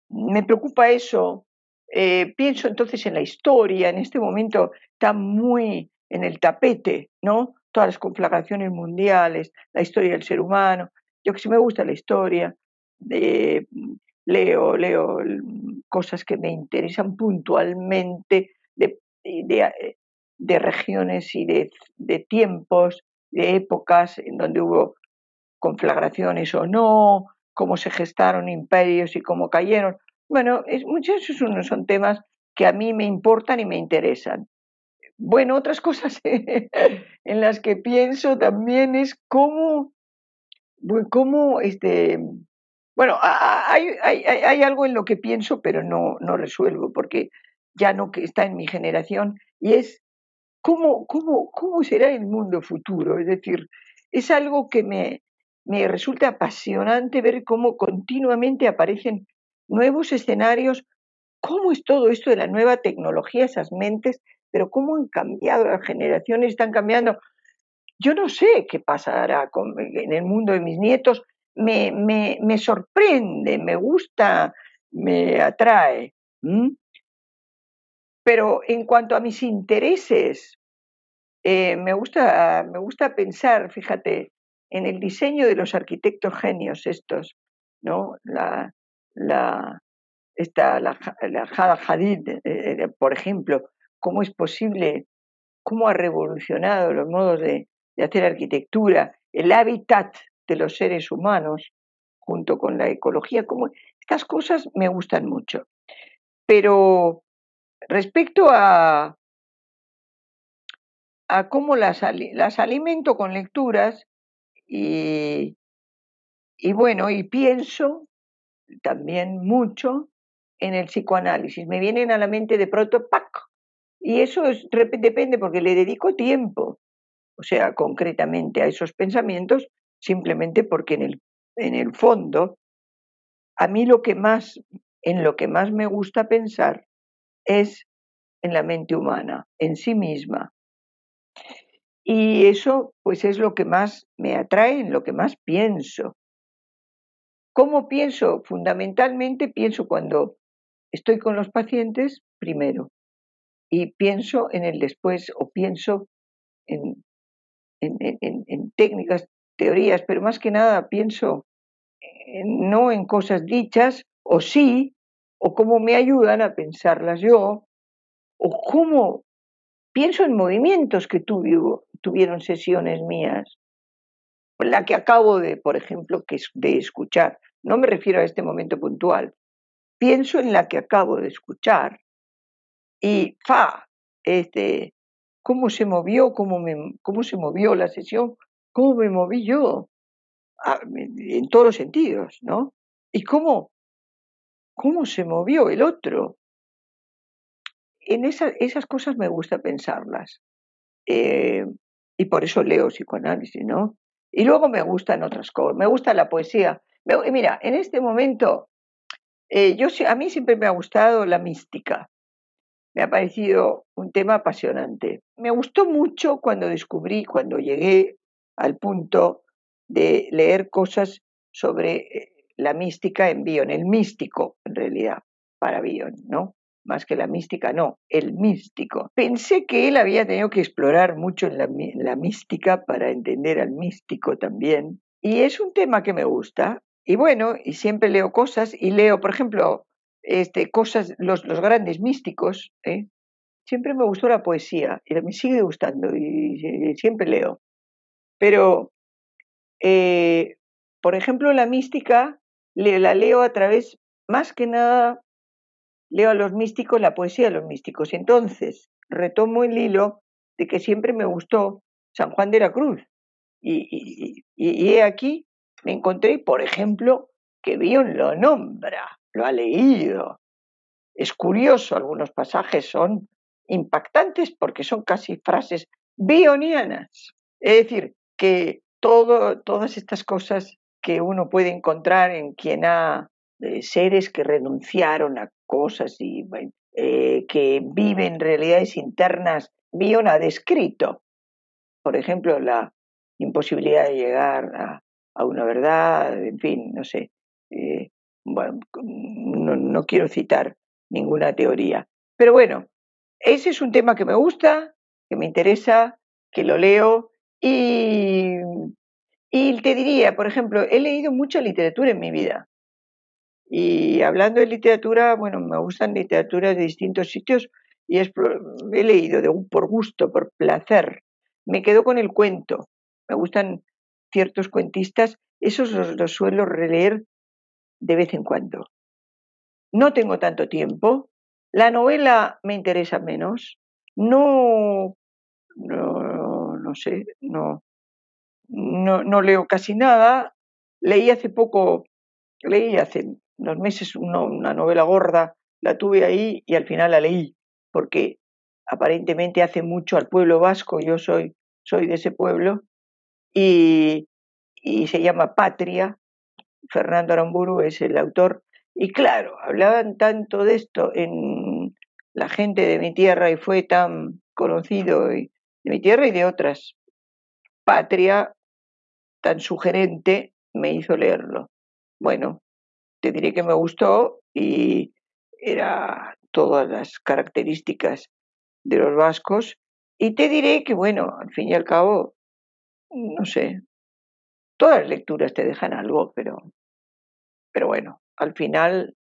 Speaker 2: me preocupa eso. Eh, pienso entonces en la historia. En este momento está muy en el tapete, ¿no? Todas las conflagraciones mundiales, la historia del ser humano. Yo que sí me gusta la historia, leo, leo cosas que me interesan puntualmente de, de, regiones y de, de, tiempos, de épocas en donde hubo conflagraciones o no, cómo se gestaron imperios y cómo cayeron. Bueno, es, muchos son temas que a mí me importan y me interesan. Bueno, otras cosas en las que pienso también es cómo, cómo este, bueno, hay, hay, hay, algo en lo que pienso, pero no, no resuelvo, porque ya no está en mi generación, y es cómo, cómo, cómo será el mundo futuro. Es decir, es algo que me, me resulta apasionante ver cómo continuamente aparecen nuevos escenarios, cómo es todo esto de la nueva tecnología, esas mentes pero cómo han cambiado, las generaciones están cambiando. Yo no sé qué pasará en el mundo de mis nietos, me, me, me sorprende, me gusta, me atrae. Pero en cuanto a mis intereses, eh, me, gusta, me gusta pensar, fíjate, en el diseño de los arquitectos genios estos, ¿no? La, la, esta, la, la Hadid, eh, eh, por ejemplo, cómo es posible, cómo ha revolucionado los modos de, hacer arquitectura, el hábitat de los seres humanos, junto con la ecología, como estas cosas me gustan mucho. Pero respecto a, a cómo las, las alimento con lecturas y, y bueno, y pienso también mucho en el psicoanálisis. Me vienen a la mente de pronto, ¡pac! Y eso es, depende porque le dedico tiempo, o sea, concretamente a esos pensamientos, simplemente porque en el, en el fondo, a mí lo que más, en lo que más me gusta pensar es en la mente humana, en sí misma. Y eso, pues, es lo que más me atrae, en lo que más pienso. ¿Cómo pienso? Fundamentalmente pienso cuando estoy con los pacientes, primero y pienso en el después o pienso en, en, técnicas, teorías, pero más que nada pienso no en cosas dichas o sí, o cómo me ayudan a pensarlas yo, o cómo pienso en movimientos que tuvieron sesiones mías, la que acabo de, por ejemplo, de escuchar, no me refiero a este momento puntual, pienso en la que acabo de escuchar y fa, este, cómo se movió, cómo, cómo se movió la sesión, cómo me moví yo, en todos los sentidos, ¿no? Y cómo, cómo se movió el otro. En esas cosas me gusta pensarlas. Eh, y por eso leo psicoanálisis, ¿no? Y luego me gustan otras cosas, me gusta la poesía. Mira, en este momento, eh, yo, a mí siempre me ha gustado la mística. Me ha parecido un tema apasionante. Me gustó mucho cuando descubrí, cuando llegué al punto de leer cosas sobre eh, la mística en Bion, el místico en realidad, para Bion, ¿no? Más que la mística, no, el místico. Pensé que él había tenido que explorar mucho en la, mística para entender al místico también. Y es un tema que me gusta. Y bueno, y siempre leo cosas y leo, por ejemplo, este, cosas, los, los grandes místicos. ¿eh? Siempre me gustó la poesía y me sigue gustando y siempre leo. Pero eh, por ejemplo, la mística la leo a través, más que nada, leo a los místicos, la poesía de los místicos. Entonces, retomo el hilo de que siempre me gustó San Juan de la Cruz. Y, he aquí, me encontré, por ejemplo, que Bion lo nombra, lo ha leído. Es curioso, algunos pasajes son impactantes porque son casi frases bionianas. Es decir, que todas estas cosas que uno puede encontrar en quien ha seres que renunciaron a cosas y eh, que viven realidades internas, Bion ha descrito. Por ejemplo, la imposibilidad de llegar a, una verdad, en fin, no sé. Eh, bueno, no, no quiero citar ninguna teoría. Pero bueno, ese es un tema que me gusta, que me interesa, que lo leo y, y te diría, por ejemplo, he leído mucha literatura en mi vida. Y hablando de literatura, bueno, me gustan literaturas de distintos sitios y he leído de, por gusto, por placer. Me quedo con el cuento. Me gustan ciertos cuentistas. Esos los, suelo releer de vez en cuando. No tengo tanto tiempo. La novela me interesa menos. No, no no sé, no, no, leo casi nada. Leí hace poco, leí hace unos meses una, novela gorda, la tuve ahí y al final la leí, porque aparentemente hace mucho al pueblo vasco, yo soy, soy de ese pueblo, y, y se llama Patria, Fernando Aramburu es el autor, y claro, hablaban tanto de esto en la gente de mi tierra y fue tan conocido de mi tierra y de otras. Patria, tan sugerente, me hizo leerlo. Bueno, te diré que me gustó y era todas las características de los vascos. Y te diré que, bueno, al fin y al cabo, no sé, todas las lecturas te dejan algo, pero, pero bueno, al final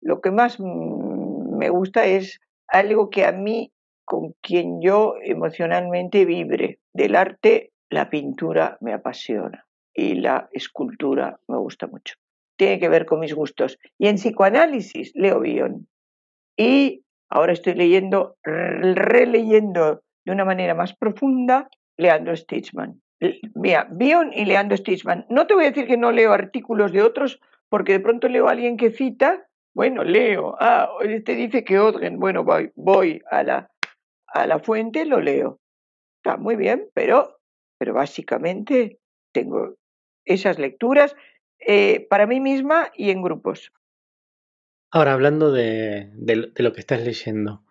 Speaker 2: lo que más me gusta es algo que a mí con quien yo emocionalmente vibre. Del arte, la pintura me apasiona y la escultura me gusta mucho. Tiene que ver con mis gustos. Y en psicoanálisis leo Bion. Y ahora estoy leyendo, releyendo de una manera más profunda Leandro Stichman. Mira, Bion y Leandro Stichman. No te voy a decir que no leo artículos de otros, porque de pronto leo a alguien que cita, bueno, leo. Ah, este dice que Odgen, bueno, voy, voy a la a la fuente lo leo. Está muy bien, pero, pero básicamente tengo esas lecturas eh, para mí misma y en grupos.
Speaker 1: Ahora, hablando de, de, lo que estás leyendo,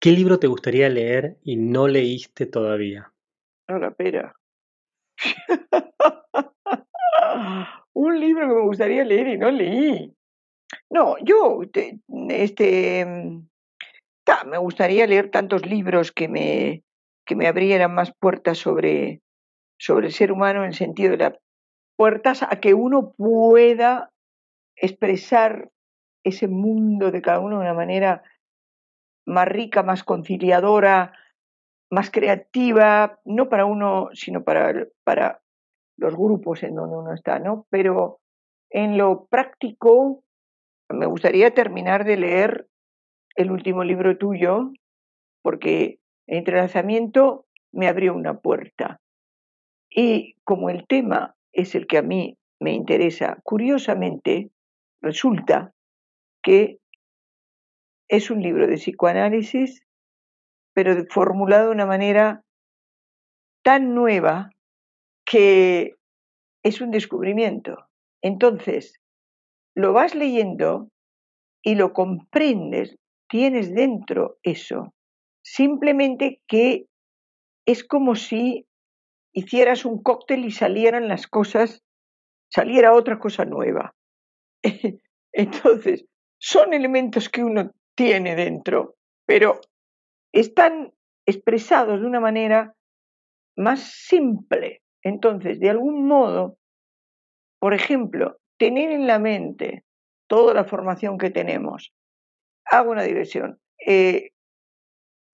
Speaker 1: ¿qué libro te gustaría leer y no leíste todavía?
Speaker 2: Ahora, espera. Un libro que me gustaría leer y no leí. No, yo, este, me gustaría leer tantos libros que me, que me abrieran más puertas sobre, sobre el ser humano en el sentido de las puertas a que uno pueda expresar ese mundo de cada uno de una manera más rica, más conciliadora, más creativa, no para uno, sino para, para los grupos en donde uno está, ¿no? Pero en lo práctico, me gustaría terminar de leer el último libro tuyo, porque el entrelazamiento me abrió una puerta. Y como el tema es el que a mí me interesa, curiosamente, resulta que es un libro de psicoanálisis, pero formulado de una manera tan nueva que es un descubrimiento. Entonces, lo vas leyendo y lo comprendes, tienes dentro eso. Simplemente que es como si hicieras un cóctel y salieran las cosas, saliera otra cosa nueva. Entonces, son elementos que uno tiene dentro, pero están expresados de una manera más simple. Entonces, de algún modo, por ejemplo, tener en la mente toda la formación que tenemos. Hago una diversión. Eh,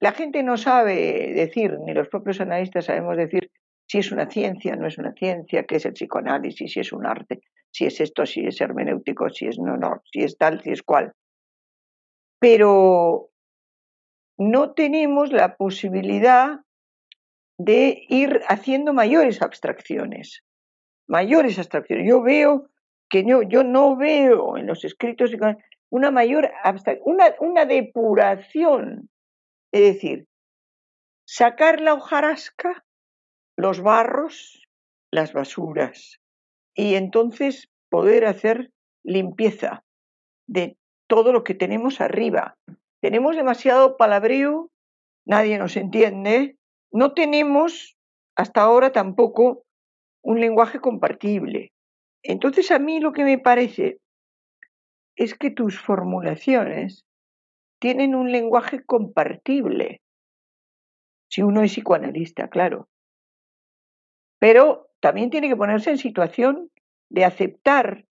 Speaker 2: la gente no sabe decir, ni los propios analistas sabemos decir si es una ciencia, no es una ciencia, qué es el psicoanálisis, si es un arte, si es esto, si es hermenéutico, si es no, no, si es tal, si es cual. Pero no tenemos la posibilidad de ir haciendo mayores abstracciones, mayores abstracciones. Yo veo que yo, yo no veo en los escritos una mayor una, una depuración, es decir, sacar la hojarasca, los barros, las basuras, y entonces poder hacer limpieza de todo lo que tenemos arriba. Tenemos demasiado palabreo, nadie nos entiende, no tenemos hasta ahora tampoco un lenguaje compartible. Entonces a mí lo que me parece es que tus formulaciones tienen un lenguaje compartible, si uno es psicoanalista, claro. Pero también tiene que ponerse en situación de aceptar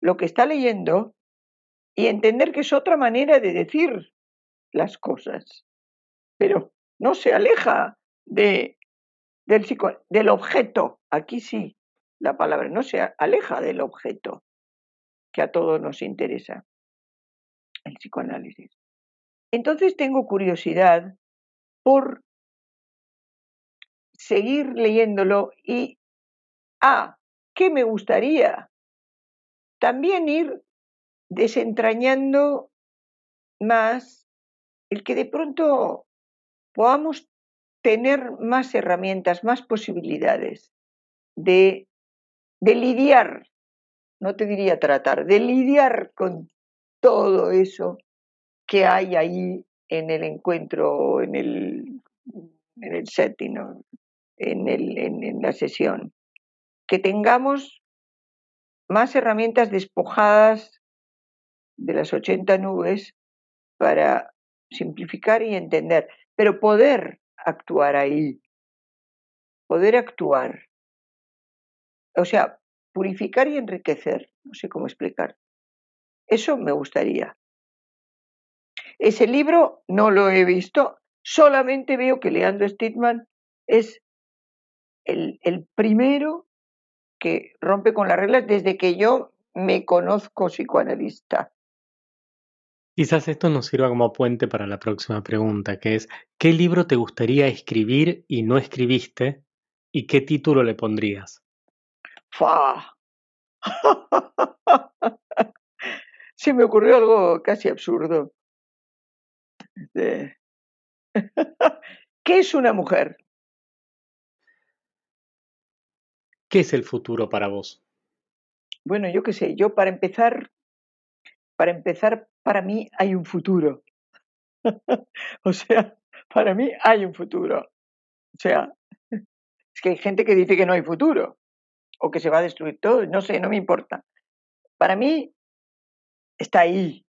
Speaker 2: lo que está leyendo y entender que es otra manera de decir las cosas. Pero no se aleja de, del, del objeto. Aquí sí, la palabra no se aleja del objeto que a todos nos interesa, el psicoanálisis. Entonces tengo curiosidad por seguir leyéndolo y, ah, ¿qué me gustaría? También ir desentrañando más el que de pronto podamos tener más herramientas, más posibilidades de, de lidiar, no te diría tratar, de lidiar con todo eso que hay ahí en el encuentro, en el, en el setting, en, el, en la sesión. Que tengamos más herramientas despojadas de las 80 nubes para simplificar y entender, pero poder actuar ahí, poder actuar. O sea, purificar y enriquecer, no sé cómo explicar. Eso me gustaría. Ese libro no lo he visto, solamente veo que Leandro Stidman es el, el primero que rompe con las reglas desde que yo me conozco psicoanalista.
Speaker 1: Quizás esto nos sirva como puente para la próxima pregunta, que es, ¿qué libro te gustaría escribir y no escribiste? ¿Y qué título le pondrías?
Speaker 2: ¡Fa! Se me ocurrió algo casi absurdo. ¿Qué es una mujer?
Speaker 1: ¿Qué es el futuro para vos?
Speaker 2: Bueno, yo qué sé, yo para empezar, para empezar, para mí hay un futuro. o sea, para mí hay un futuro. O sea, es que hay gente que dice que no hay futuro o que se va a destruir todo, no sé, no me importa. Para mí está ahí,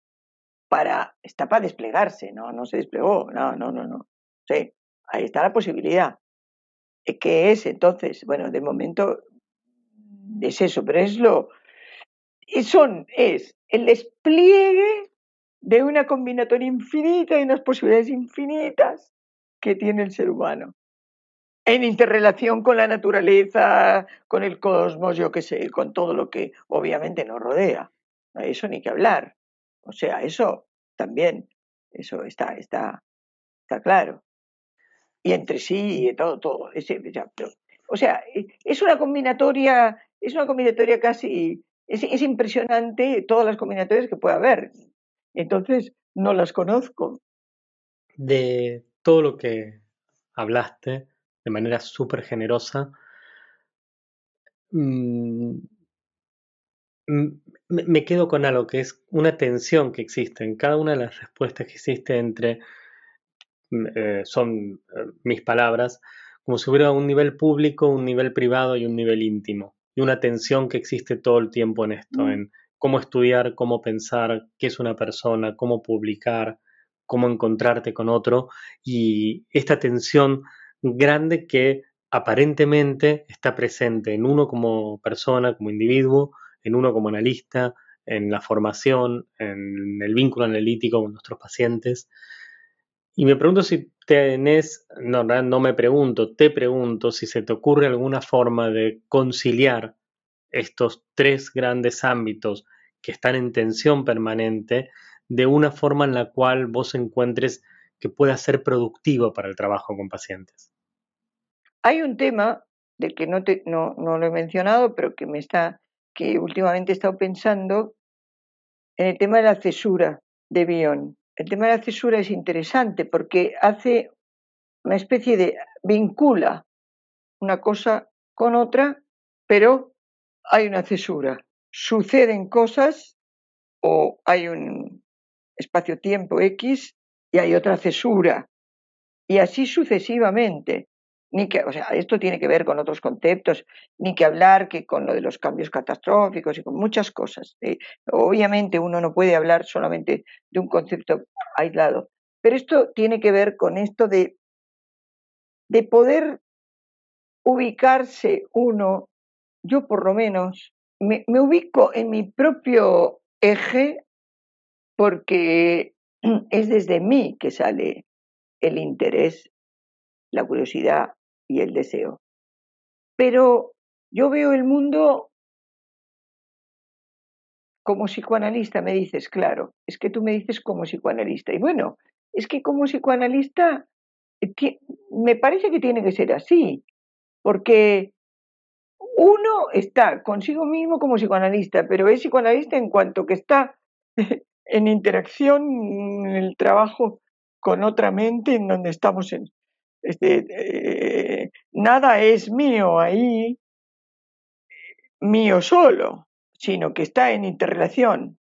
Speaker 2: para, está para desplegarse, ¿no? No se desplegó, no, no, no, no. Sí, ahí está la posibilidad. ¿Qué es entonces? Bueno, de momento es eso, pero es lo, son, es el despliegue de una combinatoria infinita y unas posibilidades infinitas que tiene el ser humano. En interrelación con la naturaleza, con el cosmos, yo qué sé, con todo lo que obviamente nos rodea. Eso ni que hablar. O sea, eso también, eso está, está, está claro. Y entre sí, y todo, todo. o sea, es una combinatoria, es una combinatoria casi, es, es impresionante todas las combinatorias que puede haber. Entonces, no las conozco.
Speaker 1: De todo lo que hablaste de manera súper generosa, mm, me quedo con algo que es una tensión que existe en cada una de las respuestas que existe entre, mm, eh, son eh, mis palabras, como si hubiera un nivel público, un nivel privado y un nivel íntimo. Y una tensión que existe todo el tiempo en esto, mm. en cómo estudiar, cómo pensar, qué es una persona, cómo publicar, cómo encontrarte con otro. Y esta tensión grande que aparentemente está presente en uno como persona, como individuo, en uno como analista, en la formación, en el vínculo analítico con nuestros pacientes. Y me pregunto si tenés, no, no me pregunto, te pregunto si se te ocurre alguna forma de conciliar estos tres grandes ámbitos que están en tensión permanente de una forma en la cual vos encuentres que pueda ser productivo para el trabajo con pacientes.
Speaker 2: Hay un tema del que no, te, no, no lo he mencionado, pero que me está que últimamente he estado pensando en el tema de la cesura de Bion. El tema de la cesura es interesante porque hace una especie de vincula una cosa con otra, pero hay una cesura. Suceden cosas o hay un espacio-tiempo X y hay otra cesura. Y así sucesivamente ni que, o sea, esto tiene que ver con otros conceptos, ni que hablar que con lo de los cambios catastróficos y con muchas cosas. Obviamente uno no puede hablar solamente de un concepto aislado, pero esto tiene que ver con esto de, de poder ubicarse uno, yo por lo menos, me, me ubico en mi propio eje porque es desde mí que sale el interés, la curiosidad, y el deseo. Pero yo veo el mundo como psicoanalista, me dices, claro, es que tú me dices como psicoanalista. Y bueno, es que como psicoanalista eh, me parece que tiene que ser así, porque uno está consigo mismo como psicoanalista, pero es psicoanalista en cuanto que está en interacción en el trabajo con otra mente en donde estamos en, este, eh, nada es mío ahí, mío solo, sino que está en interrelación.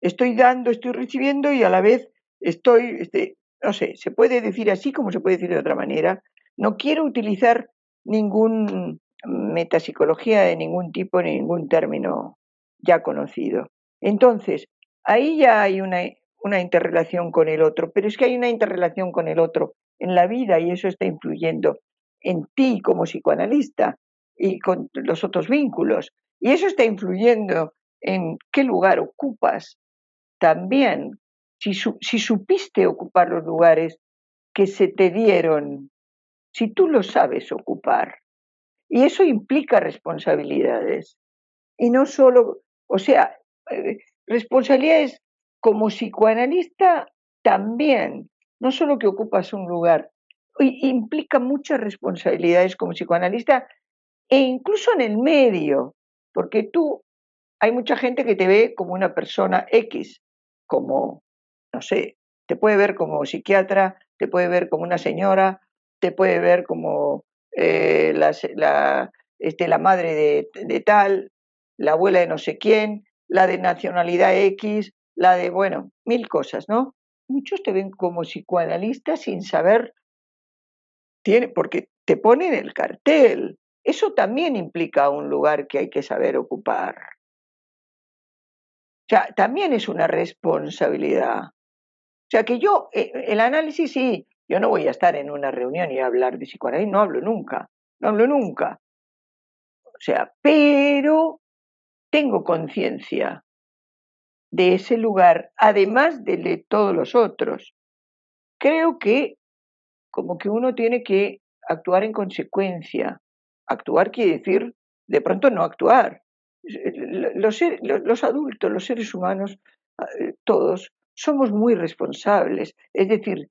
Speaker 2: Estoy dando, estoy recibiendo y a la vez estoy, este, no sé, se puede decir así como se puede decir de otra manera. No quiero utilizar ningún metapsicología de ningún tipo ni ningún término ya conocido. Entonces, ahí ya hay una, una interrelación con el otro, pero es que hay una interrelación con el otro en la vida y eso está influyendo en ti como psicoanalista y con los otros vínculos. Y eso está influyendo en qué lugar ocupas también. Si, supiste ocupar los lugares que se te dieron, si tú lo sabes ocupar. Y eso implica responsabilidades. Y no solo, o sea, eh, responsabilidades como psicoanalista también, no solo que ocupas un lugar, implica muchas responsabilidades como psicoanalista e incluso en el medio, porque tú, hay mucha gente que te ve como una persona X, como, no sé, te puede ver como psiquiatra, te puede ver como una señora, te puede ver como eh, la, este, madre de tal, la abuela de no sé quién, la de nacionalidad X, la de, bueno, mil cosas, ¿no? Muchos te ven como psicoanalista sin saber, tiene, porque te ponen el cartel. Eso también implica un lugar que hay que saber ocupar. O sea, también es una responsabilidad. O sea, que yo, eh, el análisis sí, yo no voy a estar en una reunión y hablar de psicoanálisis, no hablo nunca, no hablo nunca. O sea, pero tengo conciencia de ese lugar, además de, todos los otros. Creo que como que uno tiene que actuar en consecuencia. Actuar quiere decir, de pronto no actuar. Los, los adultos, los seres humanos, eh, todos, somos muy responsables. Es decir,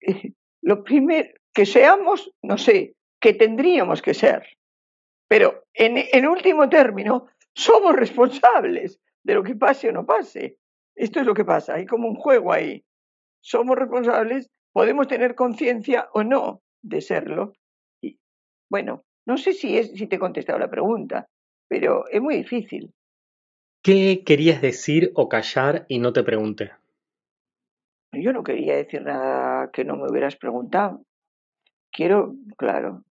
Speaker 2: eh, lo primero que seamos, no sé, que tendríamos que ser. Pero en último término, somos responsables de lo que pase o no pase. Esto es lo que pasa, hay como un juego ahí. Somos responsables, podemos tener conciencia o no de serlo. Y, bueno, no sé si, es, si te he contestado la pregunta, pero es muy difícil.
Speaker 1: ¿Qué querías decir o callar y no te pregunté?
Speaker 2: Yo no quería decir nada que no me hubieras preguntado. Quiero, claro,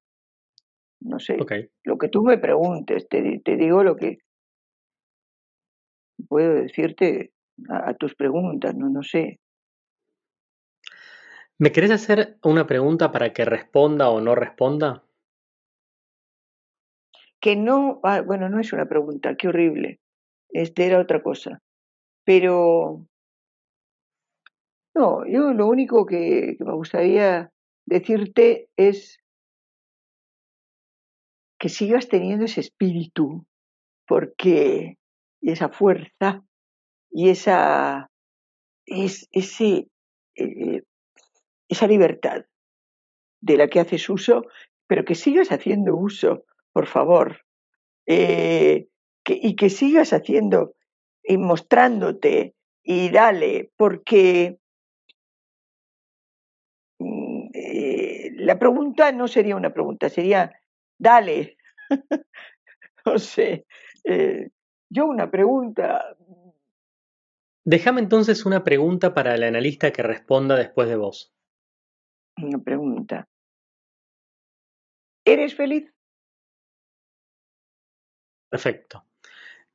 Speaker 2: no sé, lo que tú me preguntes, te, te digo lo que puedo decirte a, tus preguntas, no, no sé.
Speaker 1: ¿Me querés hacer una pregunta para que responda o no responda?
Speaker 2: Que no, ah, bueno, no es una pregunta, qué horrible. Este era otra cosa. Pero, no, yo lo único que, que me gustaría decirte es que sigas teniendo ese espíritu, porque y esa fuerza y esa, es, ese, eh, esa libertad de la que haces uso, pero que sigas haciendo uso, por favor, eh, y que sigas haciendo y mostrándote y dale, porque mm, eh, la pregunta no sería una pregunta, sería dale. no sé, yo una pregunta.
Speaker 1: Déjame entonces una pregunta para el analista que responda después de vos.
Speaker 2: Una pregunta. ¿Eres feliz?
Speaker 1: Perfecto.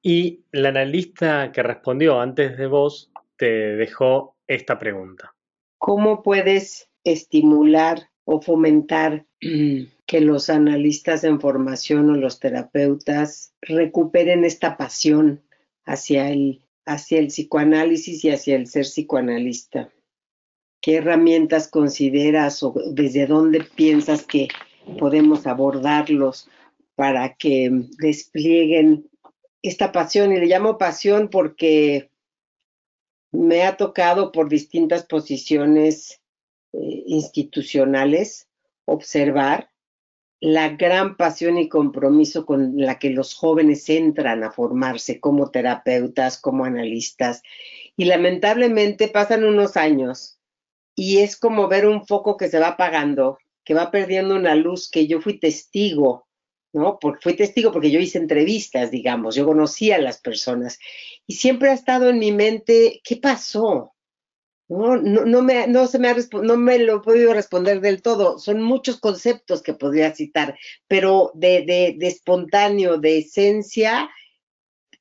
Speaker 1: Y el analista que respondió antes de vos te dejó esta pregunta.
Speaker 3: ¿Cómo puedes estimular o fomentar que los analistas en formación o los terapeutas recuperen esta pasión hacia el, hacia el psicoanálisis y hacia el ser psicoanalista. ¿Qué herramientas consideras o desde dónde piensas que podemos abordarlos para que desplieguen esta pasión? Y le llamo pasión porque me ha tocado por distintas posiciones eh, institucionales observar la gran pasión y compromiso con la que los jóvenes entran a formarse como terapeutas, como analistas. Y lamentablemente pasan unos años y es como ver un foco que se va apagando, que va perdiendo una luz que yo fui testigo, ¿no? Porque fui testigo porque yo hice entrevistas, digamos, yo conocía a las personas y siempre ha estado en mi mente, ¿qué pasó? No, no, me, no, se me ha, no me lo he podido responder del todo. Son muchos conceptos que podría citar, pero de, de, de espontáneo, de esencia,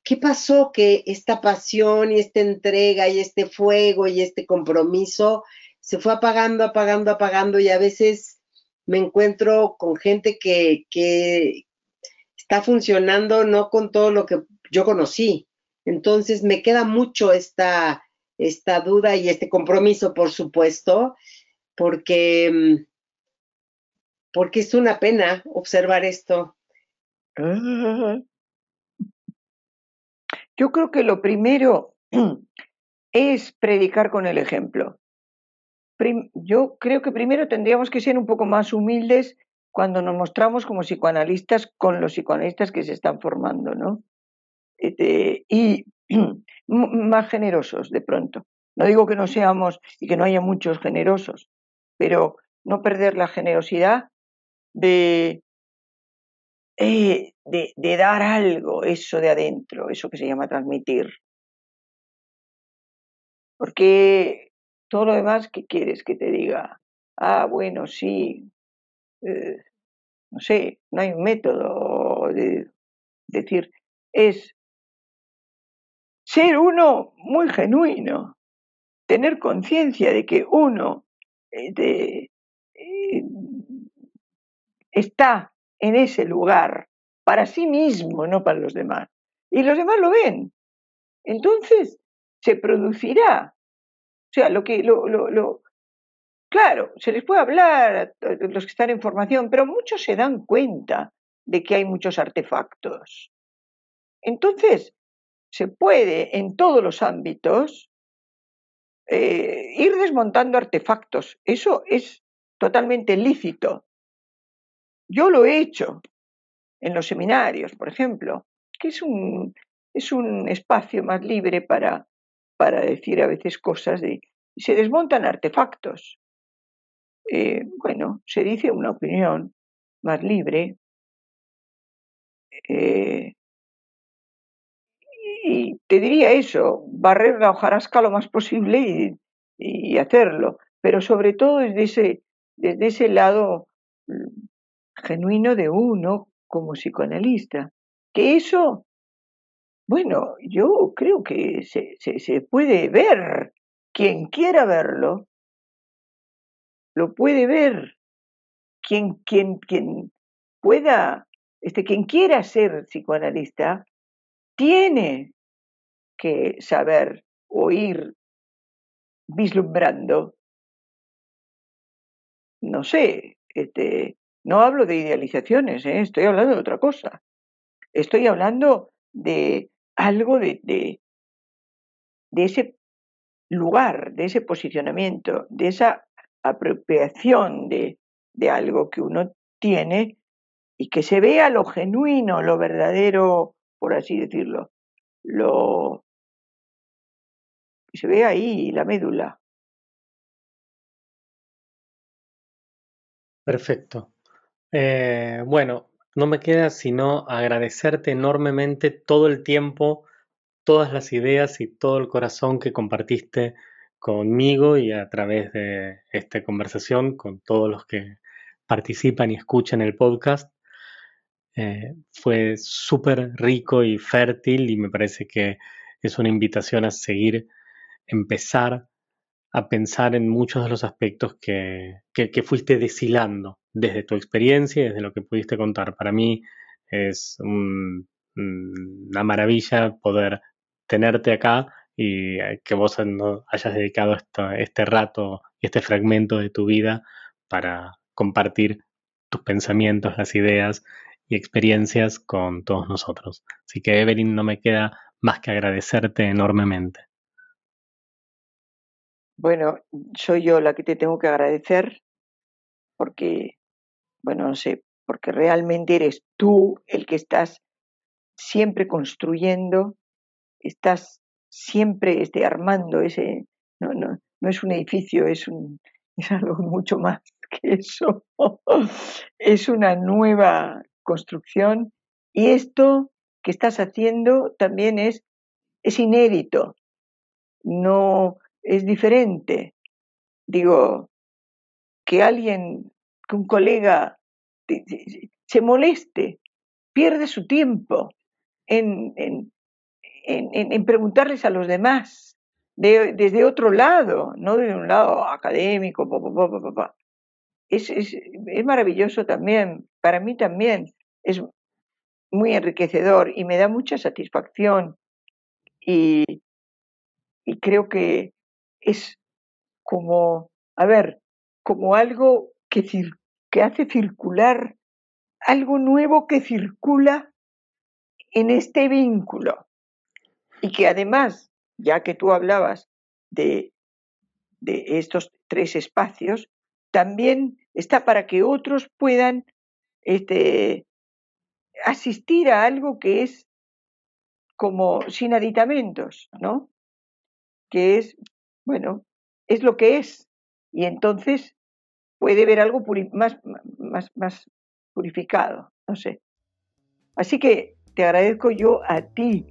Speaker 3: ¿qué pasó que esta pasión y esta entrega y este fuego y este compromiso se fue apagando, apagando, apagando y a veces me encuentro con gente que, que está funcionando no con todo lo que yo conocí. Entonces me queda mucho esta esta duda y este compromiso, por supuesto, porque, mm, porque es una pena observar esto.
Speaker 2: Yo creo que lo primero es predicar con el ejemplo. yo creo que primero tendríamos que ser un poco más humildes cuando nos mostramos como psicoanalistas con los psicoanalistas que se están formando, ¿no? Este, y más generosos de pronto. No digo que no seamos y que no haya muchos generosos, pero no perder la generosidad de, eh, de, de, dar algo, eso de adentro, eso que se llama transmitir. Porque todo lo demás, ¿qué quieres que te diga? Ah, bueno, sí, eh, no sé, no hay un método de decir, es ser uno muy genuino, tener conciencia de que uno eh, eh, está en ese lugar para sí mismo, no para los demás. Y los demás lo ven. Entonces se producirá. O sea, lo que lo, claro, se les puede hablar a los que están en formación, pero muchos se dan cuenta de que hay muchos artefactos. Entonces, se puede en todos los ámbitos eh, ir desmontando artefactos. Eso es totalmente lícito. Yo lo he hecho en los seminarios, por ejemplo, que es un, es un espacio más libre para, para decir a veces cosas de... Se desmontan artefactos. Eh, bueno, se dice una opinión más libre. Eh, y te diría eso, barrer la hojarasca lo más posible y, hacerlo, pero sobre todo desde ese, desde ese lado mm, genuino de uno como psicoanalista. Que eso, bueno, yo creo que se, se puede ver, quien quiera verlo, lo puede ver. Quien, quien, quien pueda, este, quien quiera ser psicoanalista, tiene que saber o ir vislumbrando, no sé, este, no hablo de idealizaciones, ¿eh? estoy hablando de otra cosa. Estoy hablando de algo de, de, de ese lugar, de ese posicionamiento, de esa apropiación de, de algo que uno tiene y que se vea lo genuino, lo verdadero, por así decirlo, lo, se ve ahí la médula.
Speaker 1: Perfecto. Eh, bueno, no me queda sino agradecerte enormemente todo el tiempo, todas las ideas y todo el corazón que compartiste conmigo y a través de esta conversación con todos los que participan y escuchan el podcast. Eh, fue súper rico y fértil y me parece que es una invitación a seguir empezar a pensar en muchos de los aspectos que, fuiste deshilando desde tu experiencia y desde lo que pudiste contar. Para mí es una maravilla poder tenerte acá y eh, que vos hayas dedicado este rato este fragmento de tu vida para compartir tus pensamientos, las ideas y experiencias con todos nosotros. Así que Evelyn, no me queda más que agradecerte enormemente.
Speaker 2: Bueno, soy yo la que te tengo que agradecer porque, bueno, no sé, porque realmente eres tú el que estás siempre construyendo, estás siempre este, armando ese, no, no, no es un edificio, es, un, es algo mucho más que eso, es una nueva construcción y esto que estás haciendo también es, es inédito, no, es diferente. Digo, que alguien, que un colega se moleste, pierde su tiempo en, en, en, preguntarles a los demás desde otro lado, no de un lado académico. es, es, es maravilloso también, para mí también es muy enriquecedor y me da mucha satisfacción y, y creo que es como, a ver, como algo que, hace circular, algo nuevo que circula en este vínculo. Y que además, ya que tú hablabas de, de estos tres espacios, también está para que otros puedan este, asistir a algo que es como sin aditamentos, ¿no? Que es bueno, es lo que es. Y entonces puede ver algo más, más, más purificado, no sé. Así que te agradezco yo a ti,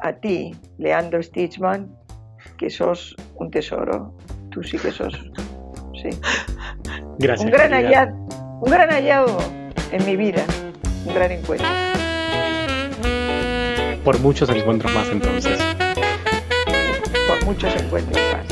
Speaker 2: a ti, Leandro Stitchman, que sos un tesoro. Tú sí que sos. Sí.
Speaker 1: Gracias.
Speaker 2: Un gran, hallazgo, un gran hallazgo en mi vida, un gran encuentro.
Speaker 1: Por muchos encuentros más entonces
Speaker 2: muchos encuentros más.